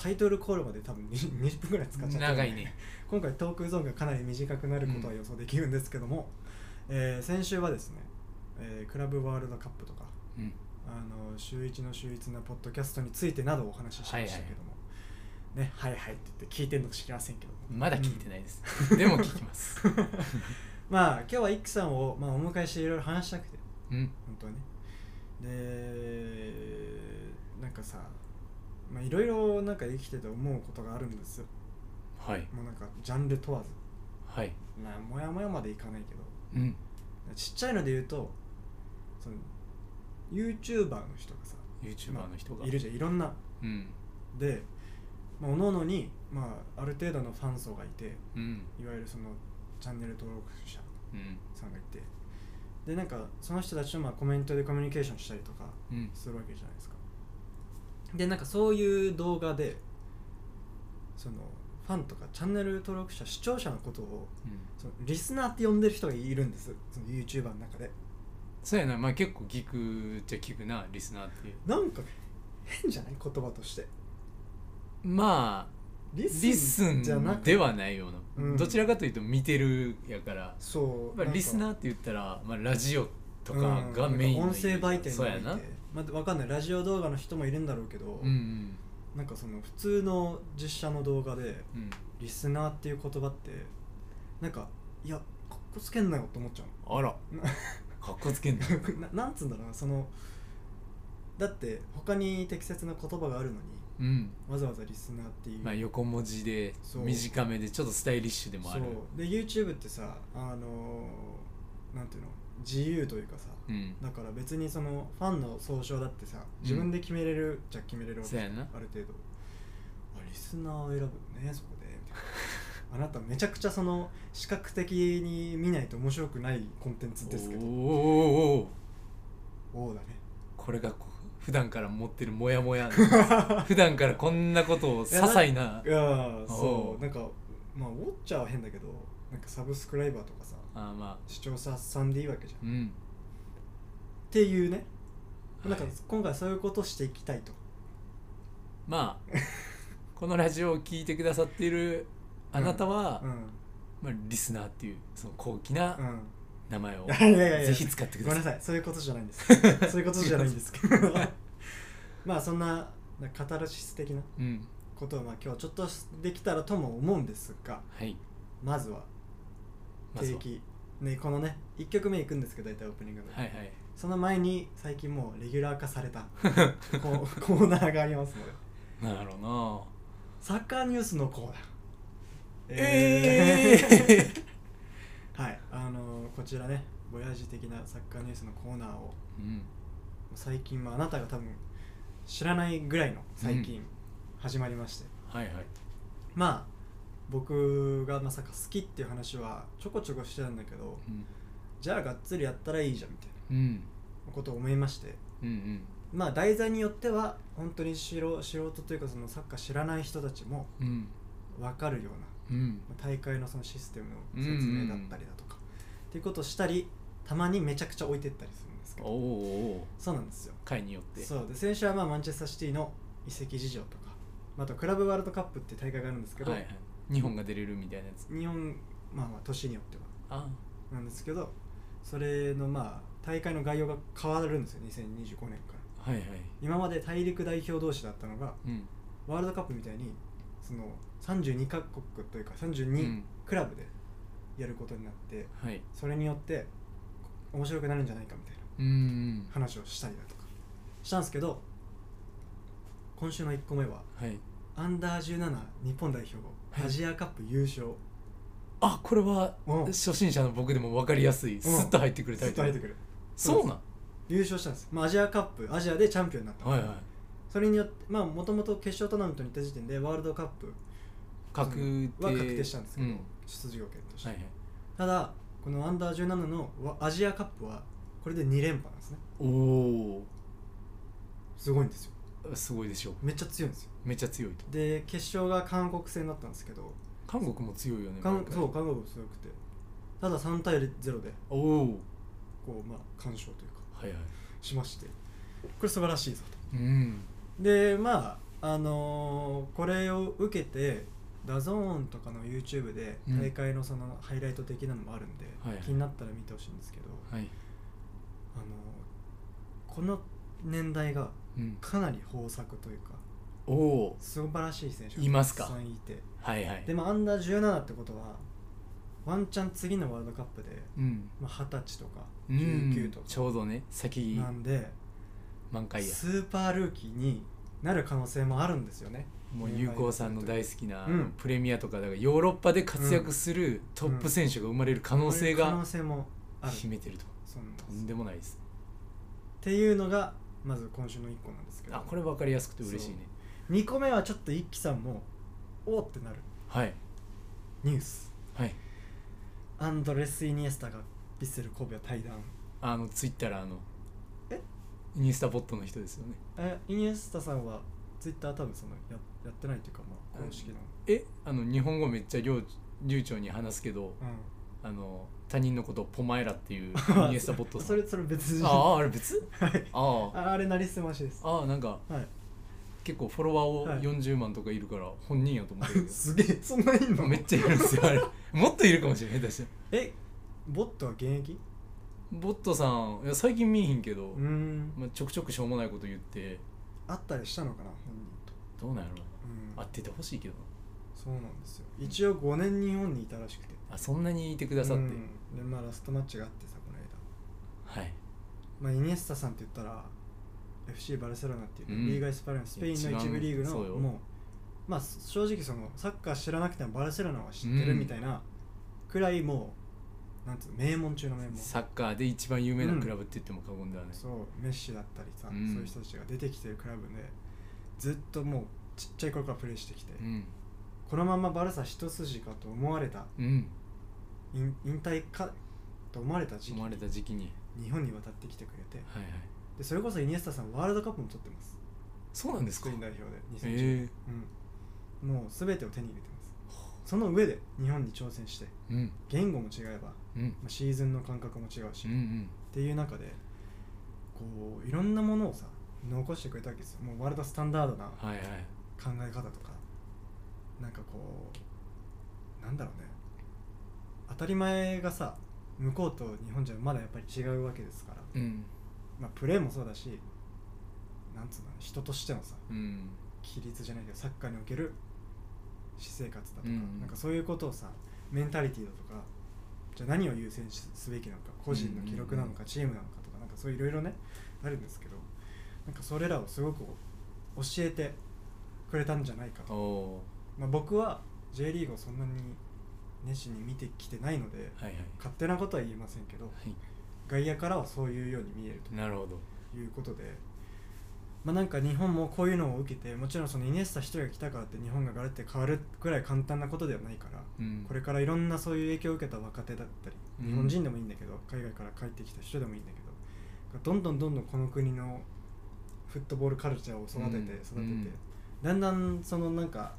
[SPEAKER 1] タイトルコールまで多分20 20分ぐらい使っちゃったんで
[SPEAKER 2] 長いね。
[SPEAKER 1] 今回トークゾーンがかなり短くなることは予想できるんですけども、えー先週はですね、えークラブワールドカップとか
[SPEAKER 2] うん。
[SPEAKER 1] あの週一の秀逸なポッドキャストについてなどお話ししましたけども、ねはいはいって言って聞いてるのか知りませんけども。
[SPEAKER 2] まだ聞いてないです、(laughs) でも聞きます。(laughs)
[SPEAKER 1] まあ今日はイックさんを、まあ、お迎えしていろいろ話したくて
[SPEAKER 2] うん。
[SPEAKER 1] 本当はねでなんかさまあいろいろなんか生きてて思うことがあるんですよ。
[SPEAKER 2] はい。
[SPEAKER 1] もうなんかジャンル問わず。
[SPEAKER 2] はい。
[SPEAKER 1] まあもやもやまでいかないけど
[SPEAKER 2] うん。
[SPEAKER 1] ちっちゃいので言うとその YouTuber の人がさ
[SPEAKER 2] YouTuber の人が。
[SPEAKER 1] いるじゃん。いろんな。
[SPEAKER 2] うん。
[SPEAKER 1] で、まあ、各々に、まあ、ある程度のファン層がいて
[SPEAKER 2] うん。
[SPEAKER 1] いわゆるそのチャンネル登録者
[SPEAKER 2] うん。
[SPEAKER 1] さんがいて。でなんかその人たちとまあコメントでコミュニケーションしたりとか
[SPEAKER 2] うん。
[SPEAKER 1] するわけじゃないですか。でなんかそういう動画でそのファンとかチャンネル登録者視聴者のことを
[SPEAKER 2] うん。
[SPEAKER 1] そのリスナーって呼んでる人がいるんです。その YouTuber の中で。
[SPEAKER 2] そうやな。まあ結構聞くっちゃ聞くなリスナーっていう。
[SPEAKER 1] なんか変じゃない？言葉として。
[SPEAKER 2] まあ
[SPEAKER 1] リ
[SPEAKER 2] リス
[SPEAKER 1] じゃなく
[SPEAKER 2] ンではないような、
[SPEAKER 1] うん。
[SPEAKER 2] どちらかというと見てるやから、
[SPEAKER 1] そう
[SPEAKER 2] まあ、リスナ
[SPEAKER 1] ー
[SPEAKER 2] ーって言ったら、まあ、ラジオとかがメインの
[SPEAKER 1] 音声媒体
[SPEAKER 2] そうやな。
[SPEAKER 1] まあ、わかんない。ラジオ動画の人もいるんだろうけど、
[SPEAKER 2] うんうん
[SPEAKER 1] なんかその普通の実写の動画で
[SPEAKER 2] うん。
[SPEAKER 1] リスナーっていう言葉ってなんかいやかっこつけんなよって思っちゃう
[SPEAKER 2] あら。(laughs) かっこつけんな
[SPEAKER 1] のななんつうんだろうなそのだって他に適切な言葉があるのに
[SPEAKER 2] うん。
[SPEAKER 1] わざわざリスナーっていう、
[SPEAKER 2] まあ横文字で短めでちょっとスタイリッシュでもある。
[SPEAKER 1] で YouTube ってさあのーなんていうの？自由というかさ
[SPEAKER 2] うん。
[SPEAKER 1] だから別にそのファンの総称だってさ自分で決めれるじゃ決めれるわけじある程度。あリスナーを選ぶのねそこで。みたいな。あなためちゃくちゃその視覚的に見ないと面白くないコンテンツですけど。
[SPEAKER 2] おーおーおー。
[SPEAKER 1] おおだね。
[SPEAKER 2] これがこう普段から持ってるモヤモヤ。(laughs) 普段からこんなことを些細な。い
[SPEAKER 1] やそうう。なんかまあウォッチャーは変だけどなんかサブスクライバーとかさ
[SPEAKER 2] あーまあ。
[SPEAKER 1] 視聴者さんでいいわけじゃん。っ
[SPEAKER 2] うん。
[SPEAKER 1] ていうね。なんか
[SPEAKER 2] はい
[SPEAKER 1] 今回そういうことしていきたいと。
[SPEAKER 2] まあ (laughs) このラジオを聞いてくださっているあなたは、
[SPEAKER 1] うん。
[SPEAKER 2] まあ、リスナーっていうその高貴な
[SPEAKER 1] うん。
[SPEAKER 2] 名前を
[SPEAKER 1] いやいやいや
[SPEAKER 2] ぜひ使ってください。
[SPEAKER 1] ごめんなさい。そういうことじゃないんです。(laughs) そういうことじゃないんですけど。(laughs) まあそんななんかカタルシス的な
[SPEAKER 2] うん。
[SPEAKER 1] ことをまあ今日ちょっとできたらとも思うんですが
[SPEAKER 2] はい。
[SPEAKER 1] まずは
[SPEAKER 2] まずは。
[SPEAKER 1] 定期、ねこのね1曲目いくんですけど大体オープニング。で、
[SPEAKER 2] はいはい。
[SPEAKER 1] その前に最近もうレギュラー化された。(laughs) こうコーナーがありますので。
[SPEAKER 2] なるほど。
[SPEAKER 1] サッカーニュースのコーナー。
[SPEAKER 2] え (laughs)
[SPEAKER 1] はいあのーこちらねボヤージ的なサッカーニュースのコーナーを。
[SPEAKER 2] ーうん。
[SPEAKER 1] 最近、まあ、あなたが多分知らないぐらいの最近始まりまして、
[SPEAKER 2] はいはい。
[SPEAKER 1] まあ僕がまさか好きっていう話はちょこちょこしてたんだけど
[SPEAKER 2] うん。
[SPEAKER 1] じゃあがっつりやったらいいじゃんみたい
[SPEAKER 2] うん。
[SPEAKER 1] なことを思いまして。
[SPEAKER 2] うんうん。
[SPEAKER 1] まあ題材によっては本当に素人素人というかそのサッカー知らない人たちも
[SPEAKER 2] うん。
[SPEAKER 1] 分かるような
[SPEAKER 2] うん。
[SPEAKER 1] まあ大会のそのシステムの説明だったりだとか、っていうことをしたりたまにめちゃくちゃ置いてったりするんですけ
[SPEAKER 2] お
[SPEAKER 1] どそうなんですよ。
[SPEAKER 2] 回によって。
[SPEAKER 1] そう。で先週はまあマンチェスターシティの移籍事情とかまああとクラブワールドカップって大会があるんですけど、
[SPEAKER 2] はいはい日本が出れるみたいなやつ。
[SPEAKER 1] 日本まあまあ年によっては。
[SPEAKER 2] あ
[SPEAKER 1] なんですけどそれのまあ大会の概要が変わるんですよ。2025年から。
[SPEAKER 2] はいはい。
[SPEAKER 1] 今まで大陸代表同士だったのが
[SPEAKER 2] うん。
[SPEAKER 1] ワールドカップみたいにその32カ国というか
[SPEAKER 2] う
[SPEAKER 1] 32
[SPEAKER 2] ん。
[SPEAKER 1] クラブでやることになって、
[SPEAKER 2] はい。
[SPEAKER 1] それによって面白くなるんじゃないかみたいな
[SPEAKER 2] うんうん
[SPEAKER 1] 話をしたりだとか。したんですけど今週の1個目は
[SPEAKER 2] はい。
[SPEAKER 1] アンダー17日本代表
[SPEAKER 2] はい
[SPEAKER 1] アジアカップ優勝。
[SPEAKER 2] あこれは
[SPEAKER 1] うん。
[SPEAKER 2] 初心者の僕でも分かりやすいスッと入ってくるタイトル
[SPEAKER 1] ずっと入ってくる。
[SPEAKER 2] そうなん？
[SPEAKER 1] 優勝したんです、まあ、アジアカップアジアでチャンピオンになった、
[SPEAKER 2] はいはい。
[SPEAKER 1] それによってまあもともと決勝トーナメントに行った時点でワールドカップ。
[SPEAKER 2] 確定。
[SPEAKER 1] は確定したんですけど、
[SPEAKER 2] うん。
[SPEAKER 1] 出場権として、
[SPEAKER 2] はいはい。
[SPEAKER 1] ただこのアンダー17のわアジアカップはこれで2連覇なんですね。
[SPEAKER 2] おお
[SPEAKER 1] すごいんですよ
[SPEAKER 2] すごいでしょ。う
[SPEAKER 1] めっちゃ強いんですよ。
[SPEAKER 2] めっちゃ強いと。
[SPEAKER 1] で決勝が韓国戦だったんですけど。
[SPEAKER 2] 韓国も強いよね
[SPEAKER 1] 韓そう韓国も強くて。ただ3対0で
[SPEAKER 2] おお。
[SPEAKER 1] こうまあ完勝というか。
[SPEAKER 2] はいはい。
[SPEAKER 1] しまして。これ素晴らしいぞ
[SPEAKER 2] うん。
[SPEAKER 1] とでまああのーこれを受けて DAZN とかの YouTube で
[SPEAKER 2] うん。
[SPEAKER 1] 大会のそのハイライト的なのもあるんで、
[SPEAKER 2] はいはい。
[SPEAKER 1] 気になったら見てほしいんですけど、
[SPEAKER 2] はい。
[SPEAKER 1] あのーこの年代が
[SPEAKER 2] うん
[SPEAKER 1] かなり豊作というか
[SPEAKER 2] おお
[SPEAKER 1] 素晴らしい選手が
[SPEAKER 2] いますか？
[SPEAKER 1] たくさんいて。
[SPEAKER 2] はいはい。
[SPEAKER 1] でもアンダー17ってことはワンチャン次のワールドカップで
[SPEAKER 2] うん。
[SPEAKER 1] まあ二十歳とか
[SPEAKER 2] うん。
[SPEAKER 1] 19とか。
[SPEAKER 2] ちょうどね先。
[SPEAKER 1] なんで
[SPEAKER 2] 満開や。
[SPEAKER 1] スーパールーキーになる可能性もあるんですよね。
[SPEAKER 2] もう有効さんの大好きな、
[SPEAKER 1] うん。
[SPEAKER 2] プレミアとかだからヨーロッパで活躍するトップ選手が生まれる可能性
[SPEAKER 1] 可
[SPEAKER 2] が
[SPEAKER 1] 能性もある。
[SPEAKER 2] 秘めてると。
[SPEAKER 1] そうなんです。
[SPEAKER 2] とんでもないです。
[SPEAKER 1] っていうのがまず今週の1個なんですけど。
[SPEAKER 2] あこれ分かりやすくて嬉しいね。
[SPEAKER 1] 2個目はちょっと一輝さんもおーってなる。
[SPEAKER 2] はい。
[SPEAKER 1] ニュース。
[SPEAKER 2] はい。
[SPEAKER 1] アンドレス・イニエスタがヴィッセル神戸を対談
[SPEAKER 2] あのツイッターあの
[SPEAKER 1] え？
[SPEAKER 2] インスタボットの人ですよね。
[SPEAKER 1] えイニエスタさんはツイッター多分そのややってないというかまあ公式の。
[SPEAKER 2] え？あの日本語めっちゃ流流暢に話すけど
[SPEAKER 1] う
[SPEAKER 2] あの他人のことをポマエラっていう (laughs) インスタボット
[SPEAKER 1] そ
[SPEAKER 2] ん。
[SPEAKER 1] れそれ別。人
[SPEAKER 2] あああれ別？(laughs)
[SPEAKER 1] はい。
[SPEAKER 2] ああ。
[SPEAKER 1] ああれなりすましです。
[SPEAKER 2] ああなんか
[SPEAKER 1] はい。
[SPEAKER 2] 結構フォロワーを
[SPEAKER 1] はい。
[SPEAKER 2] 40万とかいるから本人やと思って (laughs)
[SPEAKER 1] すげえそんないんの？
[SPEAKER 2] どめっちゃいるんですよあれ。もっといるかもしれない下手したら。
[SPEAKER 1] えボットは現役？
[SPEAKER 2] ボットさんいや最近見えひんけど、
[SPEAKER 1] うーん。
[SPEAKER 2] まあ、ちょくちょくしょうもないこと言って。
[SPEAKER 1] あったりしたのかな本人と。
[SPEAKER 2] どうなんやろ
[SPEAKER 1] うん。
[SPEAKER 2] 会っててほしいけどな。
[SPEAKER 1] そうなんですよ。一応5年日本にいたらしくて
[SPEAKER 2] あそんなにいてくださって、
[SPEAKER 1] うん。でまあラストマッチがあってさこの間。
[SPEAKER 2] はい。
[SPEAKER 1] まあ、イニエスタさんって言ったら FC バルセロナっていうね、
[SPEAKER 2] うん。
[SPEAKER 1] リーガ・エスパルナスペインの一部リーグの
[SPEAKER 2] そうよ。
[SPEAKER 1] もうまあ正直そのサッカー知らなくてもバルセロナは知ってるみたいなくらいもうなんつうの名門中の名門。
[SPEAKER 2] サッカーで一番有名なクラブって言っても過言ではない、
[SPEAKER 1] そうメッシだったりさ、
[SPEAKER 2] うん。
[SPEAKER 1] そういう人たちが出てきてるクラブでずっともうちっちゃい頃からプレーしてきて、
[SPEAKER 2] うん。
[SPEAKER 1] このままバルサ一筋かと思われた
[SPEAKER 2] うん
[SPEAKER 1] 引引退かと思われた時期。
[SPEAKER 2] 思われた時期に。
[SPEAKER 1] 日本に渡ってきてくれて。
[SPEAKER 2] はいはい。
[SPEAKER 1] でそれこそイニエスタさんワールドカップも取ってます。
[SPEAKER 2] そうなんですか？
[SPEAKER 1] スペイン代表で。2010
[SPEAKER 2] へえ
[SPEAKER 1] うん、もう全てを手に入れてます。その上で日本に挑戦して
[SPEAKER 2] うん。
[SPEAKER 1] 言語も違えば、
[SPEAKER 2] うん。
[SPEAKER 1] まあ、シーズンの感覚も違うし、っ
[SPEAKER 2] うんうん。
[SPEAKER 1] ていう中でこういろんなものをさ残してくれたわけですよ。もうワールドスタンダードな
[SPEAKER 2] はいはい。
[SPEAKER 1] 考え方とか。なんかこうなんだろうね当たり前がさ向こうと日本じゃまだやっぱり違うわけですから、
[SPEAKER 2] うん。
[SPEAKER 1] まあ、プレーもそうだしなんつうの人としてのさ
[SPEAKER 2] うん。
[SPEAKER 1] 規律じゃないけどサッカーにおける私生活だとか、
[SPEAKER 2] うん。
[SPEAKER 1] なんかそういうことをさメンタリティーだとかじゃあ何を優先しすべきなのか個人の記録なのかチームなのかとかなんかそういろいろねあるんですけどなんかそれらをすごく教えてくれたんじゃないか
[SPEAKER 2] お
[SPEAKER 1] と、
[SPEAKER 2] お
[SPEAKER 1] まあ、僕は J リーグをそんなに熱心に見てきてないので
[SPEAKER 2] ーはいはい。
[SPEAKER 1] 勝手なことは言えませんけど
[SPEAKER 2] は
[SPEAKER 1] 外野からはそういうように見えると
[SPEAKER 2] いなるほど。
[SPEAKER 1] いうことで、まあ、なんか日本もこういうのを受けてもちろんそのイニエスタ一人が来たからって日本がガラッて変わるくらい簡単なことではないから、
[SPEAKER 2] うん。
[SPEAKER 1] これからいろんなそういう影響を受けた若手だったり
[SPEAKER 2] うん。
[SPEAKER 1] 日本人でもいいんだけど、海外から帰ってきた人でもいいんだけどどんどんどんどんこの国のフットボールカルチャーを育てて
[SPEAKER 2] うん。
[SPEAKER 1] 育てて、
[SPEAKER 2] うん
[SPEAKER 1] だんだんそのなんか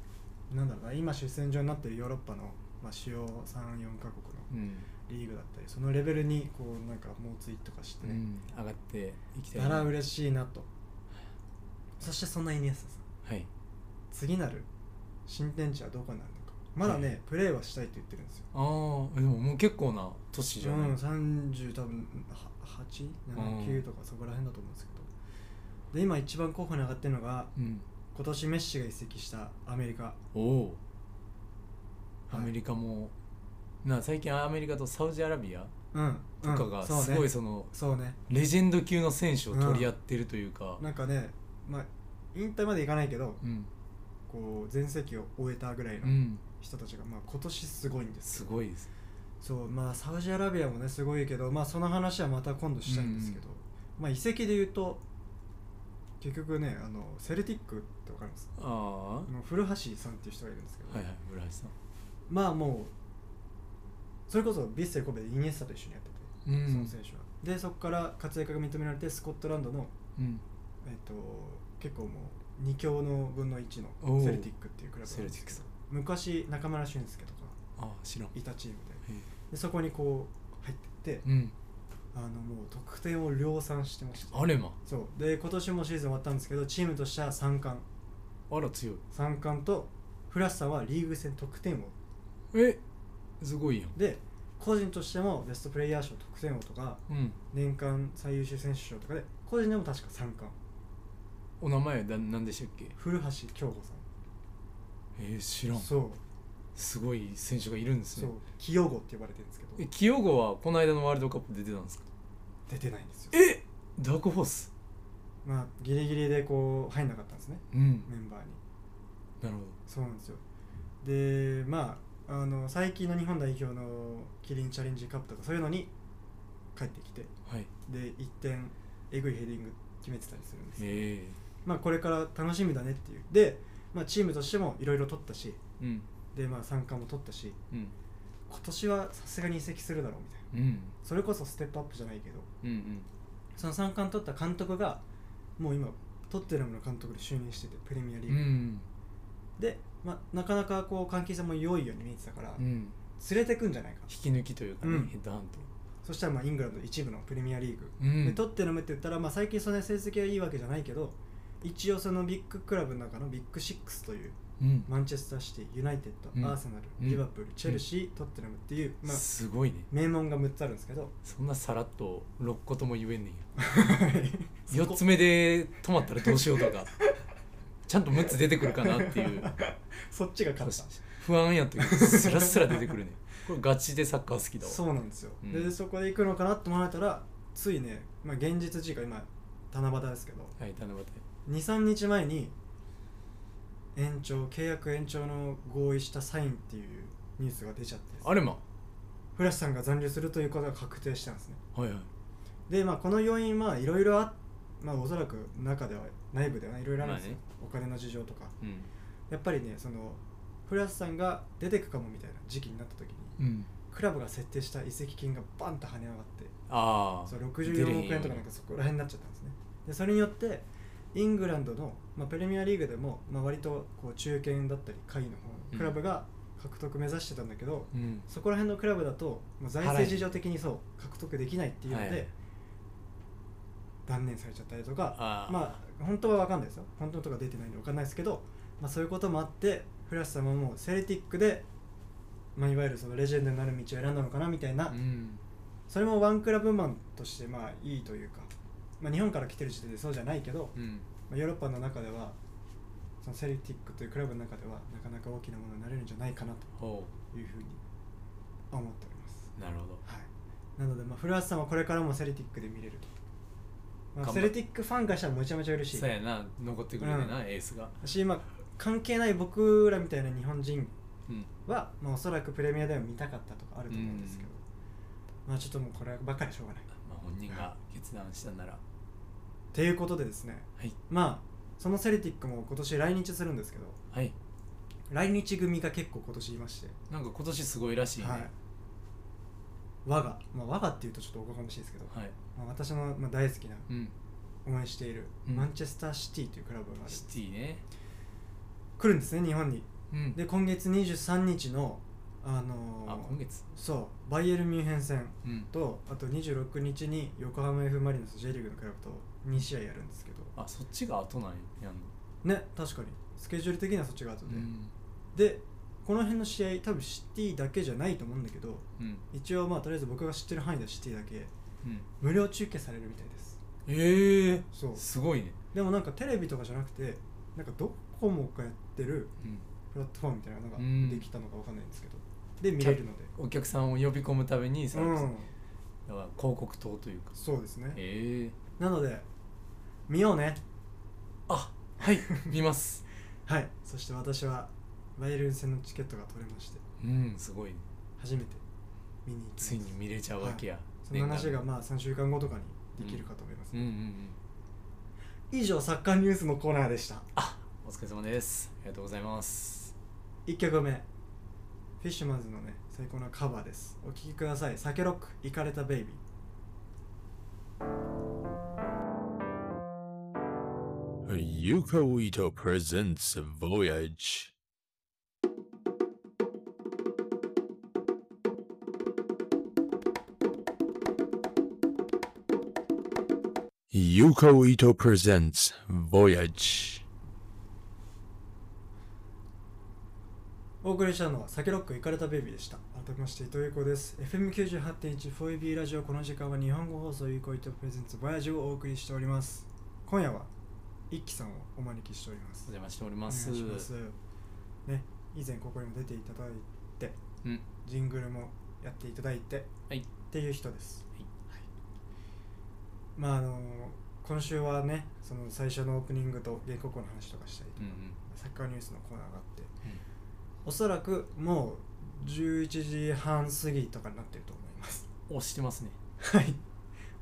[SPEAKER 1] なんだろうな今主戦場になってるヨーロッパの、まあ、主要34カ国の
[SPEAKER 2] うん、
[SPEAKER 1] リーグだったりそのレベルにこうなんか猛追とかしてね、
[SPEAKER 2] うん、上がっていきたい。
[SPEAKER 1] なら嬉しいなと。そしてそんなイニエスタさん。
[SPEAKER 2] はい。
[SPEAKER 1] 次なる新天地はどこになるのか。まだね、
[SPEAKER 2] はい。
[SPEAKER 1] プレーはしたいと言ってるんですよ。
[SPEAKER 2] ああでももう結構な年じゃない、
[SPEAKER 1] うん、30多分は879とかそこら辺だと思うんですけど。で今一番候補に上がってるのが
[SPEAKER 2] うん。
[SPEAKER 1] 今年メッシが移籍したアメリカ。
[SPEAKER 2] おおアメリカも、な最近アメリカとサウジアラビア
[SPEAKER 1] うん。
[SPEAKER 2] とかが
[SPEAKER 1] うん。
[SPEAKER 2] すごい
[SPEAKER 1] そ
[SPEAKER 2] その、
[SPEAKER 1] そうね。
[SPEAKER 2] レジェンド級の選手を取り合ってるというか、
[SPEAKER 1] なんかねまあ引退までいかないけど
[SPEAKER 2] うん。
[SPEAKER 1] こう全盛期を終えたぐらいの
[SPEAKER 2] うん、
[SPEAKER 1] 人たちが、まあ、今年すごいんです
[SPEAKER 2] すごいです。
[SPEAKER 1] そうまあサウジアラビアもねすごいけどまあその話はまた今度したいんですけど、まあ移籍で言うと結局ねあのセルティックってわかります
[SPEAKER 2] ああは
[SPEAKER 1] あの古橋さんっていう人がいるんですけど、
[SPEAKER 2] いはい村橋さん
[SPEAKER 1] まあもうそれこそビッセル神戸でイニエスタと一緒にやってて、
[SPEAKER 2] うん。
[SPEAKER 1] その選手は。でそこから活躍が認められてスコットランドの、
[SPEAKER 2] うん。
[SPEAKER 1] えっと結構もう2強の分の1
[SPEAKER 2] おー
[SPEAKER 1] のセルティックっていうクラブ
[SPEAKER 2] セルティックさ。
[SPEAKER 1] 昔中村俊輔とか
[SPEAKER 2] ああ知らん。
[SPEAKER 1] いたチームで。
[SPEAKER 2] へ
[SPEAKER 1] でそこにこう入ってって
[SPEAKER 2] えうん。
[SPEAKER 1] あのもう得点を量産してました。
[SPEAKER 2] あれま。
[SPEAKER 1] そう。で今年もシーズン終わったんですけどチームとしては3冠。
[SPEAKER 2] あら強い。
[SPEAKER 1] 3冠とフラッサーはリーグ戦得点王
[SPEAKER 2] えすごいやん。
[SPEAKER 1] で個人としてもベストプレイヤー賞得点王とか
[SPEAKER 2] うん。
[SPEAKER 1] 年間最優秀選手賞とかで個人でも確か3冠。
[SPEAKER 2] お名前だ何でしたっけ？
[SPEAKER 1] 古橋京吾さ
[SPEAKER 2] えー、知らん。
[SPEAKER 1] んそう。
[SPEAKER 2] すごい選手がいるんです
[SPEAKER 1] そう。
[SPEAKER 2] ね
[SPEAKER 1] 清吾って呼ばれてるんですけど。
[SPEAKER 2] え清吾はこの間のワールドカップ出てたんですか？
[SPEAKER 1] 出てないんですよ。
[SPEAKER 2] えダークホース。
[SPEAKER 1] まあギリギリでこう入んなかったんですね。
[SPEAKER 2] うん。
[SPEAKER 1] メンバーに。
[SPEAKER 2] なるほ
[SPEAKER 1] そうなんですよ。でまああの最近の日本代表のキリンチャレンジカップとかそういうのに帰ってきて。
[SPEAKER 2] どはい。
[SPEAKER 1] で1点えぐいヘディング決めてたりするんですまあこれから楽しみだねっていう。で、まあ、チームとしてもいろいろ取ったし。
[SPEAKER 2] えうん。
[SPEAKER 1] でまあ参加も取ったし。
[SPEAKER 2] うん。
[SPEAKER 1] 今年はさすがに移籍するだろうみたいな。
[SPEAKER 2] うん。
[SPEAKER 1] それこそステップアップじゃないけど。
[SPEAKER 2] うんうん。
[SPEAKER 1] その三冠取った監督がもう今トッテナムの監督で就任しててプレミアリー
[SPEAKER 2] う
[SPEAKER 1] グ、
[SPEAKER 2] ん。
[SPEAKER 1] で、まあ、なかなかこう関係性も良いように見えてたから、
[SPEAKER 2] うん。
[SPEAKER 1] 連れてくんじゃないか。
[SPEAKER 2] 引き抜きというかね、
[SPEAKER 1] うん。
[SPEAKER 2] ヘッドハント。
[SPEAKER 1] そしたらまあイングランド一部のプレミアリーグ、
[SPEAKER 2] うん。
[SPEAKER 1] でトッテナムって言ったら、まあ、最近そんなに成績はいいわけじゃないけど一応そのビッグクラブの中のビッグシックスという
[SPEAKER 2] うん。
[SPEAKER 1] マンチェスターシティユナイテッド、
[SPEAKER 2] うん。
[SPEAKER 1] アーセナル
[SPEAKER 2] うん。
[SPEAKER 1] リバプールチェルシー、トッテナムっていう、まあ、
[SPEAKER 2] すごいね。
[SPEAKER 1] 名門が6つあるんですけど。
[SPEAKER 2] そんなさらっと6個とも言えんねんよ。(laughs)
[SPEAKER 1] そこ。
[SPEAKER 2] 4つ目で止まったらどうしようとかちゃんと6つ出てくるかなっていう。(laughs)
[SPEAKER 1] そっちが勝った。
[SPEAKER 2] 不安やったけどスラスラ出てくるね。これガチでサッカー好きだわ。
[SPEAKER 1] そうなんですよ、
[SPEAKER 2] うん。
[SPEAKER 1] でそこで行くのかなと思われたらついね、まあ、現実時間今七夕ですけど
[SPEAKER 2] はい七夕。
[SPEAKER 1] 23日前に延長契約延長の合意したサインっていうニュースが出ちゃって。
[SPEAKER 2] あれま
[SPEAKER 1] フラッシュさんが残留するということが確定したんですね。
[SPEAKER 2] はいはい。
[SPEAKER 1] でまあこの要因まあいろいろあまあおそらく中では内部ではいろいろあるんですよ、
[SPEAKER 2] ま
[SPEAKER 1] お金の事情とか。
[SPEAKER 2] うん。
[SPEAKER 1] やっぱりねそのフラッシュさんが出てくかもみたいな時期になった時に
[SPEAKER 2] うん。
[SPEAKER 1] クラブが設定した移籍金がバンと跳ね上がって
[SPEAKER 2] ああ。
[SPEAKER 1] そう64億円とかなんかそこら辺になっちゃったんですね。でそれによってイングランドの、まあ、プレミアリーグでも、まあ、割とこう中堅だったり下位の方のクラブが獲得目指してたんだけど、
[SPEAKER 2] うん。
[SPEAKER 1] そこら辺のクラブだと、まあ、財政事情的にそう獲得できないっていうので、
[SPEAKER 2] はい
[SPEAKER 1] 断念されちゃったりとかまあ本当は分かんないですよ。本当のとか出てないんで分かんないですけど、まあ、そういうこともあってフラッシュさんはもうセルティックで、まあ、いわゆるそのレジェンドになる道を選んだのかなみたいな、
[SPEAKER 2] うん。
[SPEAKER 1] それもワンクラブマンとしてまあいいというか、まあ、日本から来てる時点でそうじゃないけど、
[SPEAKER 2] うん。
[SPEAKER 1] まあ、ヨーロッパの中ではそのセルティックというクラブの中ではなかなか大きなものになれるんじゃないかなと
[SPEAKER 2] ほ
[SPEAKER 1] いうふうに思っております、
[SPEAKER 2] うなるほど
[SPEAKER 1] はい、なので、まあ、古橋さんはこれからもセルティックで見れると、セルティックファンからしたらめちゃめちゃ嬉しい。
[SPEAKER 2] そうやな残ってくれるな、エースが。
[SPEAKER 1] し、まあ、関係ない僕らみたいな日本人
[SPEAKER 2] うん。
[SPEAKER 1] は、まあ、おそらくプレミアでも見たかったとかあると思うんですけど、まあちょっともうこればっかりしょうがない。
[SPEAKER 2] まあ本人が決断したなら。
[SPEAKER 1] っていうことでですね。
[SPEAKER 2] はい。
[SPEAKER 1] まあそのセルティックも今年来日するんですけど。
[SPEAKER 2] はい。
[SPEAKER 1] 来日組が結構今年いまして、
[SPEAKER 2] なんか今年すごいらしいね。
[SPEAKER 1] はい我が、まあ、我がっていうとちょっとおこがましいですけど、
[SPEAKER 2] はい。
[SPEAKER 1] まあ、私のまあ大好きな
[SPEAKER 2] うん。
[SPEAKER 1] 応援している
[SPEAKER 2] うん。
[SPEAKER 1] マンチェスターシティというクラブがある、
[SPEAKER 2] シティね。
[SPEAKER 1] 来るんですね日本に。
[SPEAKER 2] うん。
[SPEAKER 1] で今月23日のあのー
[SPEAKER 2] あ今月？
[SPEAKER 1] そうバイエルンミュンヘン戦
[SPEAKER 2] うん。
[SPEAKER 1] とあと26日に横浜 F・ マリノス J リーグのクラブと2試合やるんですけど。
[SPEAKER 2] あそっちが後なんやんの？
[SPEAKER 1] ね確かに。スケジュール的にはそっちが後で、
[SPEAKER 2] うん。
[SPEAKER 1] でこの辺の試合多分シティだけじゃないと思うんだけど
[SPEAKER 2] うん。
[SPEAKER 1] 一応まあとりあえず僕が知ってる範囲ではシティだけ
[SPEAKER 2] うん。
[SPEAKER 1] 無料中継されるみたいです。
[SPEAKER 2] ええ
[SPEAKER 1] そう。
[SPEAKER 2] すごいね。
[SPEAKER 1] でもなんかテレビとかじゃなくてなんかドコモがやってる
[SPEAKER 2] うん。
[SPEAKER 1] プラットフォームみたいなのが
[SPEAKER 2] うん。
[SPEAKER 1] できたのかわかんないんですけど、で見れるので。
[SPEAKER 2] お客さんを呼び込むためにさ、
[SPEAKER 1] うん。
[SPEAKER 2] だから広告塔というか。
[SPEAKER 1] そうですね。
[SPEAKER 2] ええ
[SPEAKER 1] なので見ようね。
[SPEAKER 2] あはい。見ます。(laughs)
[SPEAKER 1] はい。そして私はバイエルン戦のチケットが取れまして
[SPEAKER 2] うんすごい。ね
[SPEAKER 1] 初めて見に行きます
[SPEAKER 2] ついに見れちゃうわけや、
[SPEAKER 1] その話がまあ3週間後とかにできるかと思います、
[SPEAKER 2] うんうんうん。
[SPEAKER 1] 以上サッカーニュースのコーナーでした。
[SPEAKER 2] あお疲れ様です。ありがとうございます。
[SPEAKER 1] 1曲目。フィッシュマンズのね最高なカバーです。お聴きください「サケロックイカれたベイビー」
[SPEAKER 3] Yuko Ito presents Voyage. Yuko Ito presents Voyage.
[SPEAKER 1] お送りしたのは「サケロックイカれたベイビー」でした。改めまして伊藤優子です。FM98.1 4EB ラジオこの時間は日本語放送ゆうこ伊藤プレゼンツボヤージュをお送りしております。今夜は一輝さんをお招きしております。
[SPEAKER 2] お邪魔しており
[SPEAKER 1] お願い
[SPEAKER 2] ます
[SPEAKER 1] します。ね以前ここにも出ていただいて
[SPEAKER 2] うん。
[SPEAKER 1] ジングルもやっていただいて
[SPEAKER 2] はい。
[SPEAKER 1] っていう人です、
[SPEAKER 2] はい
[SPEAKER 1] まああの今週はねその最初のオープニングと原告の話とかしたりとか、
[SPEAKER 2] うんうん。
[SPEAKER 1] サッカーニュースのコーナーがあって、おそらくもう11時半過ぎとかになってると思います。
[SPEAKER 2] 押してますね。
[SPEAKER 1] はい。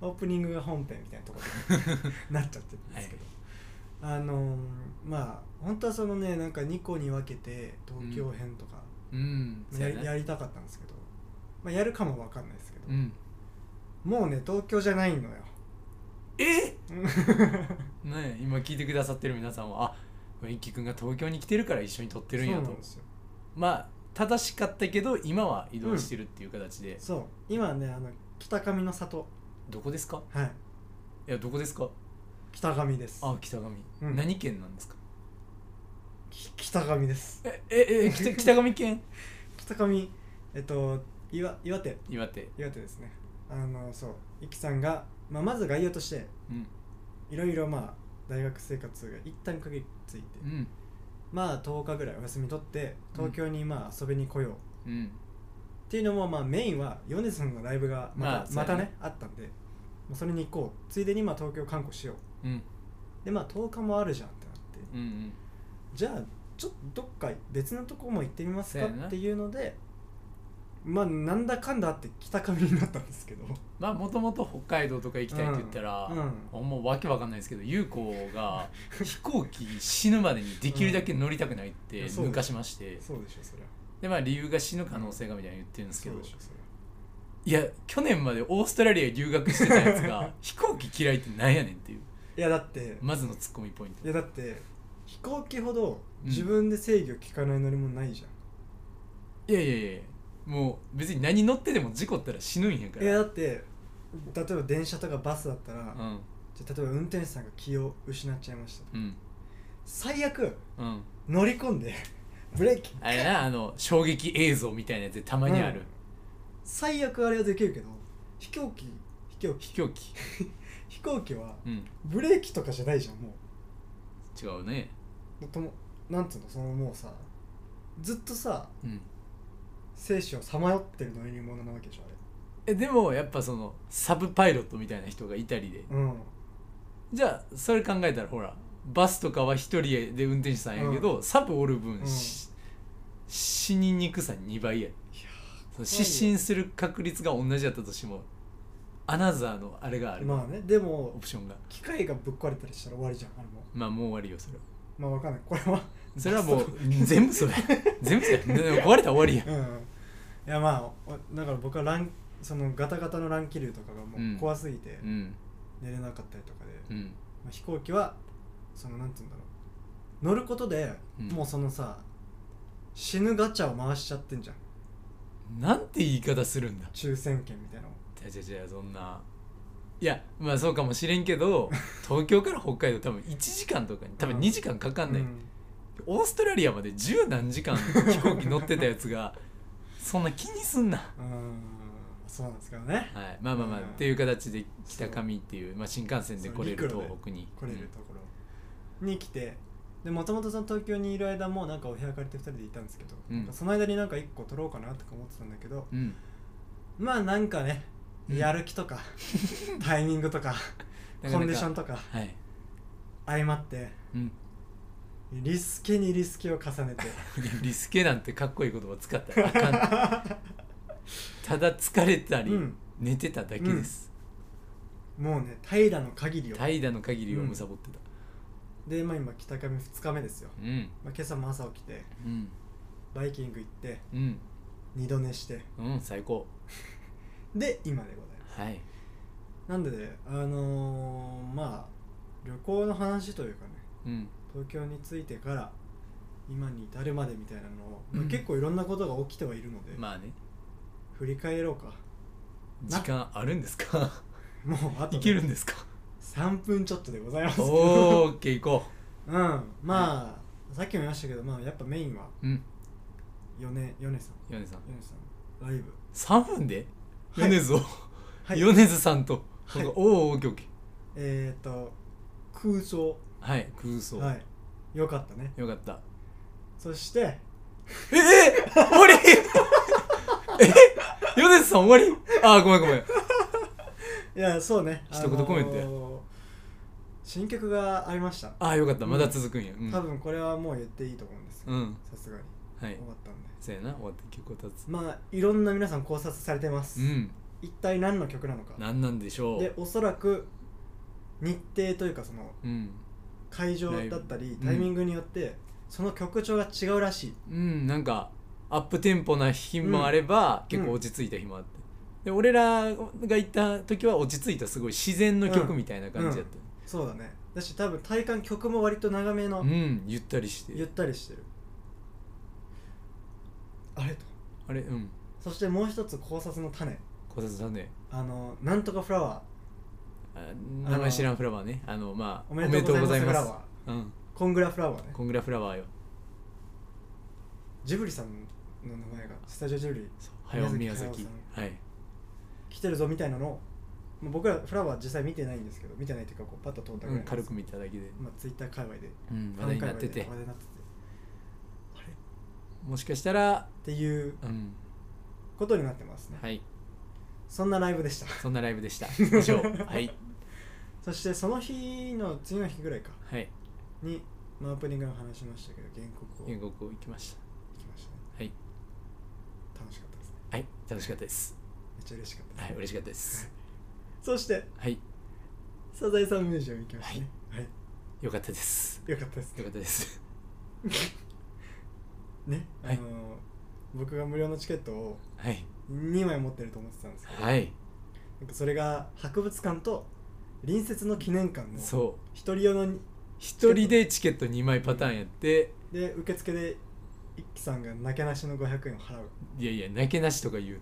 [SPEAKER 1] オープニングが本編みたいなところになっちゃってるんですけど、あのーまあ本当はそのねなんか2個に分けて東京編とか
[SPEAKER 2] うん。そう
[SPEAKER 1] や,、
[SPEAKER 2] やね
[SPEAKER 1] やりたかったんですけど、まあ、やるかもわかんないですけど、
[SPEAKER 2] うん。
[SPEAKER 1] もうね東京じゃないのよ
[SPEAKER 2] え？(laughs) ね今聞いてくださってる皆さんはあ一輝くんが東京に来てるから一緒に撮ってるんやと。
[SPEAKER 1] そうなんですよ。
[SPEAKER 2] まあ正しかったけど今は移動してるっていう形で、
[SPEAKER 1] そう。今ねあの北上の里。
[SPEAKER 2] どこですか？
[SPEAKER 1] はい。
[SPEAKER 2] いやどこですか？
[SPEAKER 1] 北上です。
[SPEAKER 2] あ北上、
[SPEAKER 1] うん。
[SPEAKER 2] 何県なんですか？
[SPEAKER 1] き北上です。
[SPEAKER 2] えええ北 (laughs) 北上県？
[SPEAKER 1] 北上えっと岩岩手。
[SPEAKER 2] 岩手。
[SPEAKER 1] 岩手ですね。あのそう。いきさんが、まあ、まず概要として
[SPEAKER 2] うん。
[SPEAKER 1] いろいろまあ大学生活が一旦区切りついて、
[SPEAKER 2] うん。
[SPEAKER 1] まあ10日ぐらいお休み取って東京にまあ遊びに来よう、
[SPEAKER 2] うん。
[SPEAKER 1] っていうのもまあメインは米津さんのライブがまた,、
[SPEAKER 2] まあ
[SPEAKER 1] またね
[SPEAKER 2] そうやね。
[SPEAKER 1] あったんで、まあ、それに行こう。ついでにまあ東京観光しよう。
[SPEAKER 2] うん。
[SPEAKER 1] でまあ10日もあるじゃんってなって。
[SPEAKER 2] うんうん。
[SPEAKER 1] じゃあちょっとどっか別のとこも行ってみますか
[SPEAKER 2] そうやな
[SPEAKER 1] っていうのでまあなんだかんだあって北上になったんですけど。
[SPEAKER 2] まあもともと北海道とか行きたいって言ったら、
[SPEAKER 1] うん
[SPEAKER 2] もうわけわかんないですけど優子が飛行機死ぬまでにできるだけ乗りたくないって抜かしまして、
[SPEAKER 1] そうでしょそりゃ。
[SPEAKER 2] でまあ理由が死ぬ可能性がみたいに言ってるんですけど、
[SPEAKER 1] そうでしょそりゃ。
[SPEAKER 2] いや去年までオーストラリア留学してたやつが (laughs) 飛行機嫌いってなんやねんっていう。
[SPEAKER 1] いやだって
[SPEAKER 2] まずのツッコミポイント。
[SPEAKER 1] いやだって飛行機ほど
[SPEAKER 2] うん。
[SPEAKER 1] 自分で制御効かない乗り物ないじゃん、
[SPEAKER 2] いやいやいやもう別に何乗ってでも事故ったら死ぬんやか
[SPEAKER 1] いや
[SPEAKER 2] ら
[SPEAKER 1] だって例えば電車とかバスだったら、
[SPEAKER 2] うん。
[SPEAKER 1] じゃあ例えば運転手さんが気を失っちゃいました
[SPEAKER 2] うん。
[SPEAKER 1] 最悪
[SPEAKER 2] うん。
[SPEAKER 1] 乗り込んで (laughs) ブレーキ。
[SPEAKER 2] あれなあの衝撃映像みたいなやつでたまにある、
[SPEAKER 1] うん。最悪あれはできるけど飛行機飛行機。
[SPEAKER 2] 飛行機。
[SPEAKER 1] 飛行機 (laughs) は
[SPEAKER 2] うん。
[SPEAKER 1] ブレーキとかじゃないじゃんも
[SPEAKER 2] 違うね。
[SPEAKER 1] うともなんつうのそのもうさずっとさ
[SPEAKER 2] うん
[SPEAKER 1] 生死をさまよってる乗り物なわけでしょあ
[SPEAKER 2] えでもやっぱそのサブパイロットみたいな人がいたりで。
[SPEAKER 1] れうん。
[SPEAKER 2] じゃあそれ考えたらほらバスとかは一人で運転手さんやけど、サブおる分、
[SPEAKER 1] うん
[SPEAKER 2] し死ににくさ2倍や。その失神する確率が同じやったとしてもアナザーのあれがある、
[SPEAKER 1] まあねで
[SPEAKER 2] オ
[SPEAKER 1] も
[SPEAKER 2] プションが。
[SPEAKER 1] 機械がぶっ壊れたりしたら終わりじゃんあれも。
[SPEAKER 2] まあもう終わりよそれは
[SPEAKER 1] まあわかんない。これは (laughs)
[SPEAKER 2] それはもう全部それ。全部それ。(laughs) 壊れたら終わりや
[SPEAKER 1] うん。いやまあおだから僕は乱そのガタガタの乱気流とかがも
[SPEAKER 2] う
[SPEAKER 1] 怖すぎて
[SPEAKER 2] うん。
[SPEAKER 1] 寝れなかったりとかで、
[SPEAKER 2] うん。
[SPEAKER 1] まあ、飛行機はそのなんて言うんだろう。乗ることで、
[SPEAKER 2] うん。
[SPEAKER 1] もうそのさ死ぬガチャを回しちゃってんじゃん。
[SPEAKER 2] なんて言い方するんだ。
[SPEAKER 1] 抽選券みたいなの
[SPEAKER 2] じゃじゃじゃそんないやまあそうかもしれんけど東京から北海道多分1時間とかに多分2時間かかんない、
[SPEAKER 1] うん。
[SPEAKER 2] オーストラリアまで十何時間飛行機乗ってたやつがそんな気にすんな、は
[SPEAKER 1] うん。そうなんですけどね。
[SPEAKER 2] い、まあまあまあ、
[SPEAKER 1] うん。
[SPEAKER 2] っていう形で北上っていう、まあ、新幹線で来れる東北に。
[SPEAKER 1] 来れるところ。に来てでもともとその東京にいる間もなんかお部屋借りて2人でいたんですけど、
[SPEAKER 2] うん。
[SPEAKER 1] その間になんか1個取ろうかなとか思ってたんだけど
[SPEAKER 2] うん、
[SPEAKER 1] まあなんかね
[SPEAKER 2] うん
[SPEAKER 1] やる気とか、(laughs) タイミングとかコンディションとか
[SPEAKER 2] はい、
[SPEAKER 1] 相まって
[SPEAKER 2] うん、
[SPEAKER 1] リスケにリスケを重ねて。(laughs)
[SPEAKER 2] リスケなんてかっこいい言葉使ったらあかん。(laughs) ただ疲れたり、
[SPEAKER 1] うん。
[SPEAKER 2] 寝てただけです、
[SPEAKER 1] もうね平らの限りを。
[SPEAKER 2] 怠惰の限りをむさぼってた。
[SPEAKER 1] でまあ今北上2日目ですよ、
[SPEAKER 2] うん。
[SPEAKER 1] まあ、今朝も朝起きて
[SPEAKER 2] うん。
[SPEAKER 1] バイキング行って
[SPEAKER 2] うん。
[SPEAKER 1] 二度寝して。
[SPEAKER 2] うん最高
[SPEAKER 1] で今でございます。
[SPEAKER 2] はい。
[SPEAKER 1] なんでねあのー、まあ旅行の話というかね
[SPEAKER 2] うん。
[SPEAKER 1] 東京に着いてから今に至るまでみたいなのを、まあ
[SPEAKER 2] うん
[SPEAKER 1] 結構いろんなことが起きてはいるので、
[SPEAKER 2] まあね。
[SPEAKER 1] 振り返ろうか。
[SPEAKER 2] 時間あるんですか？(laughs)
[SPEAKER 1] もうあと
[SPEAKER 2] いけるんですか
[SPEAKER 1] ？3分ちょっとでございますけど。
[SPEAKER 2] おーオッケー行こ
[SPEAKER 1] う。(laughs) ん。まあ、さっきも言いましたけど、まあ、やっぱメインは
[SPEAKER 2] ううん
[SPEAKER 1] 米米さん。
[SPEAKER 2] 米津さん。
[SPEAKER 1] 米さん。ライブ。
[SPEAKER 2] 3分で？
[SPEAKER 1] はい
[SPEAKER 2] 米津を、
[SPEAKER 1] はい。
[SPEAKER 2] 米津さんと、
[SPEAKER 1] はい。
[SPEAKER 2] おおオッケーオッケ
[SPEAKER 1] えっ、ー、と空想。
[SPEAKER 2] ーはい空想、
[SPEAKER 1] はい。よかったね。
[SPEAKER 2] よかった。
[SPEAKER 1] そして。
[SPEAKER 2] ええ終わり？(laughs) え米津さん終わり？あーごめんごめん。
[SPEAKER 1] いやそうね。
[SPEAKER 2] 一言コメントや。
[SPEAKER 1] 新曲がありました。
[SPEAKER 2] ああよかった。
[SPEAKER 1] うん。
[SPEAKER 2] まだ続くんや。うん。
[SPEAKER 1] 多分これはもう言っていいと思うんですよ。
[SPEAKER 2] うん。
[SPEAKER 1] さすがに。
[SPEAKER 2] はい。
[SPEAKER 1] 終わったんで
[SPEAKER 2] そうやな終わって結構経つ。
[SPEAKER 1] まあいろんな皆さん考察されてます、
[SPEAKER 2] うん。
[SPEAKER 1] 一体何の曲なのか。
[SPEAKER 2] 何なんでしょう。
[SPEAKER 1] でおそらく日程というかその
[SPEAKER 2] うん。
[SPEAKER 1] 会場だったり
[SPEAKER 2] ライブ。
[SPEAKER 1] タイミングによってその曲調が違うらしい、
[SPEAKER 2] うんなんかアップテンポな日もあれば、
[SPEAKER 1] うん。
[SPEAKER 2] 結構落ち着いた日もあって、で俺らが行った時は落ち着いたすごい自然の曲みたいな感じだった。
[SPEAKER 1] そうだね。だし多分体感曲も割と長めの
[SPEAKER 2] うん、ゆったりして
[SPEAKER 1] ゆったりしてるあれと。
[SPEAKER 2] あれうん。
[SPEAKER 1] そしてもう一つ考察の種。
[SPEAKER 2] 考察だね
[SPEAKER 1] あのなんとかフラワ
[SPEAKER 2] あ名前知らんフラワーね。あのまあ
[SPEAKER 1] ーおめでとうございます。フラワー。
[SPEAKER 2] うん。
[SPEAKER 1] コングラフラワーね。
[SPEAKER 2] コングラフラワーよ。
[SPEAKER 1] ジブリさんの名前がスタジオジブリ。
[SPEAKER 2] 早尾宮
[SPEAKER 1] 宮崎
[SPEAKER 2] はい。
[SPEAKER 1] 来てるぞみたいなのをまあ僕らフラワー実際見てないんですけど見てないというかこうパッと通ったぐらい
[SPEAKER 2] うん、軽く見ただけで、
[SPEAKER 1] まあ、ツイッター界隈で。
[SPEAKER 2] うん、話題になってて。
[SPEAKER 1] 話題になってて
[SPEAKER 2] もしかしたら
[SPEAKER 1] ていう
[SPEAKER 2] うん
[SPEAKER 1] ことになってますね、
[SPEAKER 2] はい。
[SPEAKER 1] そんなライブでした。
[SPEAKER 2] そんなライブでした。(laughs) 以上はい。
[SPEAKER 1] そしてその日の次の日ぐらいか。
[SPEAKER 2] はい。
[SPEAKER 1] に、まあ、オープニングの話しましたけど原告を。
[SPEAKER 2] 原
[SPEAKER 1] 行
[SPEAKER 2] 告行きました。
[SPEAKER 1] きましたね。
[SPEAKER 2] はい。
[SPEAKER 1] 楽しかったですね。
[SPEAKER 2] はい。楽しかったです。
[SPEAKER 1] めっちゃ嬉しかったです、
[SPEAKER 2] はい嬉しかったです。
[SPEAKER 1] そして
[SPEAKER 2] はい。
[SPEAKER 1] サザエさんミュージアム行きましたね。はい、
[SPEAKER 2] よかったです。
[SPEAKER 1] よかったです
[SPEAKER 2] よかったです (laughs)
[SPEAKER 1] ね、
[SPEAKER 2] はい。
[SPEAKER 1] あの僕が無料のチケットを
[SPEAKER 2] はい。
[SPEAKER 1] 2枚持ってると思ってたんですけど、
[SPEAKER 2] はい。
[SPEAKER 1] なんかそれが博物館と隣接の記念館の
[SPEAKER 2] そう。
[SPEAKER 1] 一人用のに
[SPEAKER 2] 一人でチケット2枚パターンやって
[SPEAKER 1] で受付で一輝さんがなけなしの500円を払う。
[SPEAKER 2] いやいやなけなしとか言う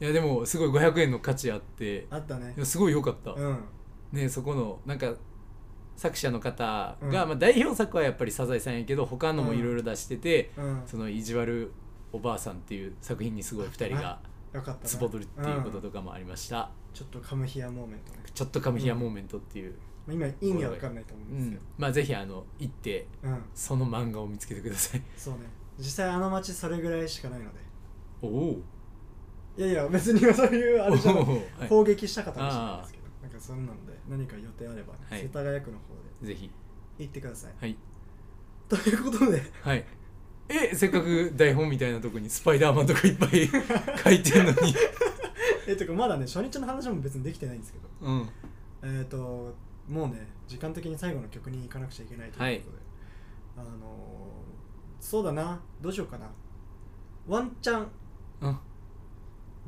[SPEAKER 2] いやでもすごい500円の価値あって
[SPEAKER 1] あったね。
[SPEAKER 2] すごい良かった、
[SPEAKER 1] うん。
[SPEAKER 2] ねそこのなんか作者の方が、
[SPEAKER 1] うん。
[SPEAKER 2] まあ、代表作はやっぱり「サザエさん」やけど他のもいろいろ出してて、
[SPEAKER 1] うん。
[SPEAKER 2] その「意地悪おばあさん」っていう作品にすごい2人が
[SPEAKER 1] よかったな。
[SPEAKER 2] つぼ取るっていうこと
[SPEAKER 1] ん
[SPEAKER 2] とかもありました、
[SPEAKER 1] ちょっとカムヒアモーメントね。
[SPEAKER 2] ちょっとカムヒアモーメントっていう、
[SPEAKER 1] まあ今意味は分かんないと思う
[SPEAKER 2] うん
[SPEAKER 1] ですけど
[SPEAKER 2] ん。まあぜひあの行って
[SPEAKER 1] うん、
[SPEAKER 2] その漫画を見つけてください。
[SPEAKER 1] そうね。実際あの街それぐらいしかないので。
[SPEAKER 2] おお。
[SPEAKER 1] いやいや別にそういうあれじゃない。
[SPEAKER 2] はい。
[SPEAKER 1] 攻撃したかったかもしれないですけどなんかそんなんで何か予定あれば、
[SPEAKER 2] はい。
[SPEAKER 1] 世田谷区の方で。
[SPEAKER 2] ぜひ。
[SPEAKER 1] 行ってください。
[SPEAKER 2] はい。
[SPEAKER 1] ということで。
[SPEAKER 2] はい。えせっかく台本みたいなとこにスパイダーマンとかいっぱい (laughs) 書いてんのに。
[SPEAKER 1] えてかまだね初日の話も別にできてないんですけど。
[SPEAKER 2] うん。
[SPEAKER 1] えっ、ともうね時間的に最後の曲に行かなくちゃいけないということで、あのーそうだな。どうしようかな。ワンチャン
[SPEAKER 2] うん。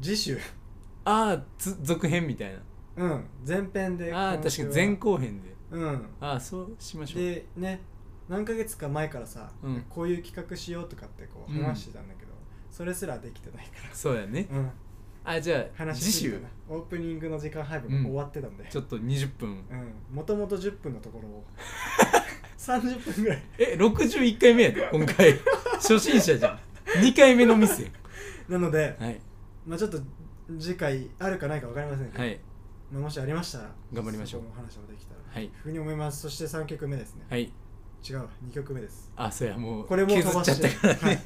[SPEAKER 1] 次週
[SPEAKER 2] ああつ続編みたいな
[SPEAKER 1] うん。前編で。
[SPEAKER 2] ああ確かに前後編で。
[SPEAKER 1] うん。
[SPEAKER 2] ああそうしましょう。
[SPEAKER 1] でね何ヶ月か前からさ、
[SPEAKER 2] うん。
[SPEAKER 1] こういう企画しようとかってこう
[SPEAKER 2] うん。
[SPEAKER 1] 話してたんだけど、それすらできてないか
[SPEAKER 2] そうやね。
[SPEAKER 1] ら、うん、
[SPEAKER 2] あじゃあ次週？
[SPEAKER 1] 話しすぎたな。オープニングの時間配分が終わってたんで、
[SPEAKER 2] ちょっと20分。
[SPEAKER 1] うん。もともと10分のところを。(laughs) 30分ぐらい。
[SPEAKER 2] え61回目やで今回。(laughs) 初心者じゃん。2回目のミスや。
[SPEAKER 1] なので、
[SPEAKER 2] はい。
[SPEAKER 1] まあちょっと次回あるかないか分かりませんけど、
[SPEAKER 2] はい
[SPEAKER 1] まあ、もしありましたら
[SPEAKER 2] 頑張りましょう。
[SPEAKER 1] そこの話もできたら
[SPEAKER 2] はい。
[SPEAKER 1] ふうに思います。そして3曲目ですね、
[SPEAKER 2] はい。
[SPEAKER 1] 違うわ。2曲目です。
[SPEAKER 2] あそうやもう
[SPEAKER 1] これも飛
[SPEAKER 2] 削っちゃったからね、(laughs)
[SPEAKER 1] はい、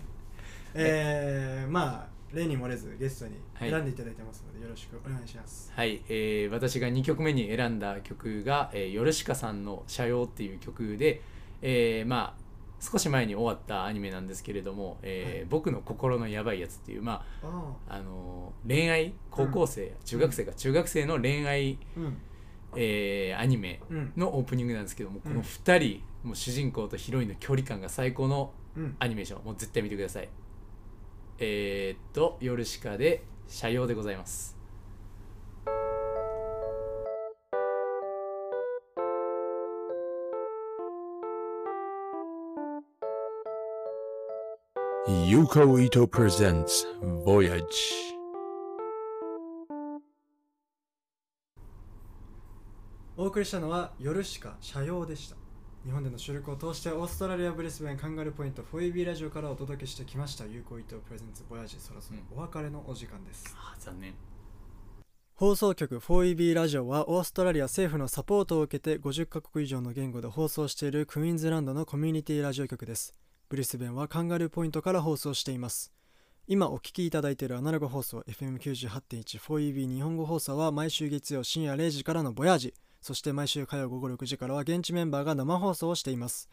[SPEAKER 1] えー、まあ例に漏れずゲストに
[SPEAKER 2] はい。
[SPEAKER 1] 選んでいただいてますので、よろしくお願いします。
[SPEAKER 2] はい、えー私が2曲目に選んだ曲が、えー、ヨルシカさんの「社用」っていう曲で、えーまあ少し前に終わったアニメなんですけれども「えー
[SPEAKER 1] はい。
[SPEAKER 2] 僕の心のやばいやつ」っていう、ま
[SPEAKER 1] あ
[SPEAKER 2] ああのー恋愛高校生、中学生か中学生の恋愛、
[SPEAKER 1] あうん。
[SPEAKER 2] えーアニメ
[SPEAKER 1] うん。
[SPEAKER 2] のオープニングなんですけどもこ
[SPEAKER 1] うん。
[SPEAKER 2] の2人、もう主人公とヒロインの距離感が最高の
[SPEAKER 1] うん。
[SPEAKER 2] アニメーションもう絶対見てください。えー、っとヨルシカで「社用」でございます「
[SPEAKER 3] Yuko Ito presents Voyage」
[SPEAKER 1] お送りしたのは夜しか社用でした。日本での収録を通してオーストラリアブリスベンカンガルーポイント 4EB ラジオからお届けしてきました有効伊藤プレゼンツボヤジそろそろお別れのお時間です、
[SPEAKER 2] あー残念。
[SPEAKER 1] 放送局 4EB ラジオはオーストラリア政府のサポートを受けて50カ国以上の言語で放送しているクイーンズランドのコミュニティラジオ局ですブリスベンはカンガルーポイントから放送しています。今お聞きいただいているアナログ放送 FM98.1 4EB 日本語放送は毎週月曜深夜0時からのボヤージそして毎週火曜午後6時からは現地メンバーが生放送をしています。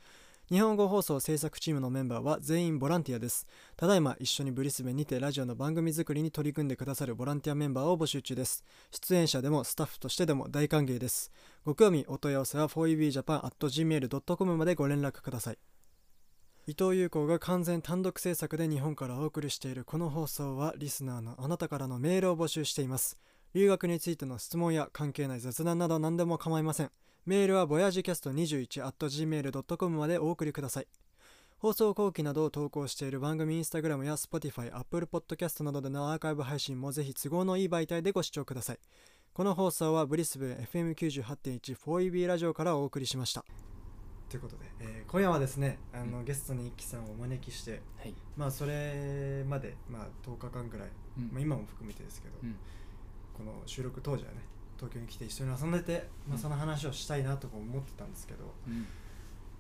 [SPEAKER 1] 日本語放送制作チームのメンバーは全員ボランティアです。ただいま一緒にブリスベンにてラジオの番組作りに取り組んでくださるボランティアメンバーを募集中です。出演者でもスタッフとしてでも大歓迎です。ご興味お問い合わせは 4ebjapan.gmail.com までご連絡ください。伊藤優子が完全単独制作で日本からお送りしているこの放送はリスナーのあなたからのメールを募集しています。留学についての質問や関係ない雑談など何でも構いません。メールは voyagecast21.gmail.com までお送りください。放送後期などを投稿している番組インスタグラムや Spotify、Apple Podcast などでのアーカイブ配信もぜひ都合のいい媒体でご視聴ください。この放送はブリスベン FM98.1 4EB ラジオからお送りしました。ということで、えー今夜はですねあの、ゲストに一輝さんをお招きして
[SPEAKER 2] はい。
[SPEAKER 1] まあそれまで、まあ、10日間ぐらい、
[SPEAKER 2] うん。
[SPEAKER 1] まあ、今も含めてですけど、
[SPEAKER 2] うん。
[SPEAKER 1] この収録当時はね東京に来て一緒に遊んでて、まあ、その話をしたいなとか思ってたんですけど、
[SPEAKER 2] うん。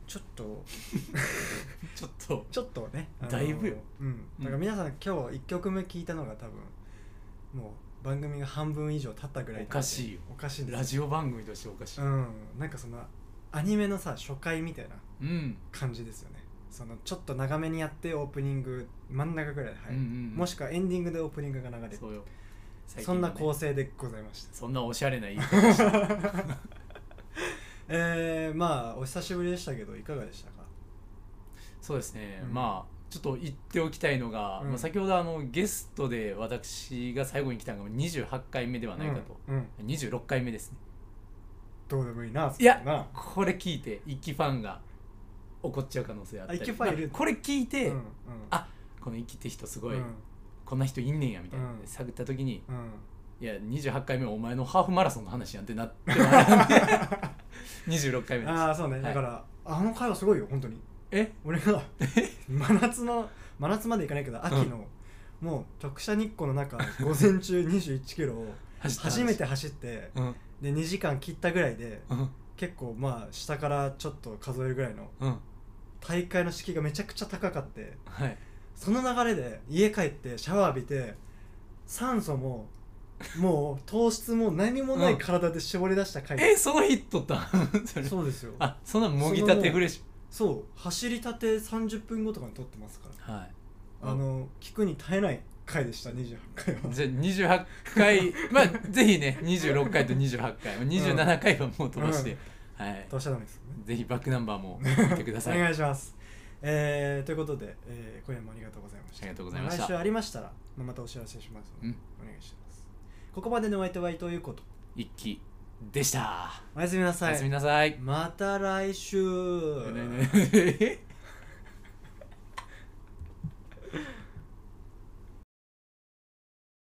[SPEAKER 1] ちょっと (laughs)
[SPEAKER 2] ちょっと。
[SPEAKER 1] ちょっとね
[SPEAKER 2] だいぶ。よ
[SPEAKER 1] うん。だから皆さん今日1曲目聞いたのが多分もう番組が半分以上経ったぐらい
[SPEAKER 2] おかしいよ。
[SPEAKER 1] おかしい
[SPEAKER 2] ラジオ番組としておかしい。
[SPEAKER 1] うん。なんかそのアニメのさ初回みたいな
[SPEAKER 2] うん。
[SPEAKER 1] 感じですよね。そのちょっと長めにやってオープニング真ん中ぐらいで入る、
[SPEAKER 2] うんうんうん。
[SPEAKER 1] もしくはエンディングでオープニングが流れる
[SPEAKER 2] そうよ。最
[SPEAKER 1] そんな構成でございました。
[SPEAKER 2] そんなおしゃれな言い方して (laughs)
[SPEAKER 1] えー、まあお久しぶりでしたけどいかがでしたか？
[SPEAKER 2] そうですね、
[SPEAKER 1] うん。
[SPEAKER 2] まあちょっと言っておきたいのが、
[SPEAKER 1] うん。
[SPEAKER 2] まあ、先ほどあのゲストで私が最後に来たのが28回目ではないかと、
[SPEAKER 1] うん、うん。
[SPEAKER 2] 26回目ですね
[SPEAKER 1] どうでもいいなそ
[SPEAKER 2] いや
[SPEAKER 1] んな
[SPEAKER 2] これ聞いて一期ファンが怒っちゃう可能性あったり。
[SPEAKER 1] あ一期ファンいる
[SPEAKER 2] まあこれ聞いて、
[SPEAKER 1] うんうん。
[SPEAKER 2] あこの一期って人すごい、
[SPEAKER 1] うん。
[SPEAKER 2] こんな人いんねんやみたいな、
[SPEAKER 1] うん。
[SPEAKER 2] 探った時に
[SPEAKER 1] うん。
[SPEAKER 2] いや28回目はお前のハーフマラソンの話やんってなって (laughs) は26回目です。
[SPEAKER 1] ああそうね、
[SPEAKER 2] はい。
[SPEAKER 1] だからあの回はすごいよ本当に。
[SPEAKER 2] え？
[SPEAKER 1] 俺が (laughs) 真夏の真夏まで行かないけど秋の、もう直射日光の中午前中21キロを
[SPEAKER 2] 走った話。
[SPEAKER 1] 初めて走って
[SPEAKER 2] うん
[SPEAKER 1] で2時間切ったぐらいで
[SPEAKER 2] うん。
[SPEAKER 1] 結構まあ下からちょっと数えるぐらいの
[SPEAKER 2] うん。
[SPEAKER 1] 大会の敷居がめちゃくちゃ高かって
[SPEAKER 2] はい。
[SPEAKER 1] その流れで家帰ってシャワー浴びて酸素ももう糖質も何もない体で絞り出した回、
[SPEAKER 2] えその日撮ったん (laughs) それ。
[SPEAKER 1] そうですよ。
[SPEAKER 2] あそんなもぎたてフレッシ
[SPEAKER 1] そう走りたて30分後とかに撮ってますから。
[SPEAKER 2] ュはい。
[SPEAKER 1] あの聞くに耐えない回でした28回は。
[SPEAKER 2] じゃあ28回。まあぜひね26回と28回。27回はもう飛ばして、はい。
[SPEAKER 1] どうしたらダメですよね。
[SPEAKER 2] ぜひバックナンバーも見てください。(laughs)
[SPEAKER 1] お願いします。えー、ということで、えー、今夜もありがとうございました。
[SPEAKER 2] ありがとうございました。
[SPEAKER 1] 来週ありましたら、まあ、またお知らせします。ので、
[SPEAKER 2] うん。
[SPEAKER 1] お願いします。ここまでのお相手は伊藤優子と。
[SPEAKER 2] 一期でした。
[SPEAKER 1] おやすみなさい。
[SPEAKER 2] おやすみなさい。
[SPEAKER 1] また来週。
[SPEAKER 2] ねねね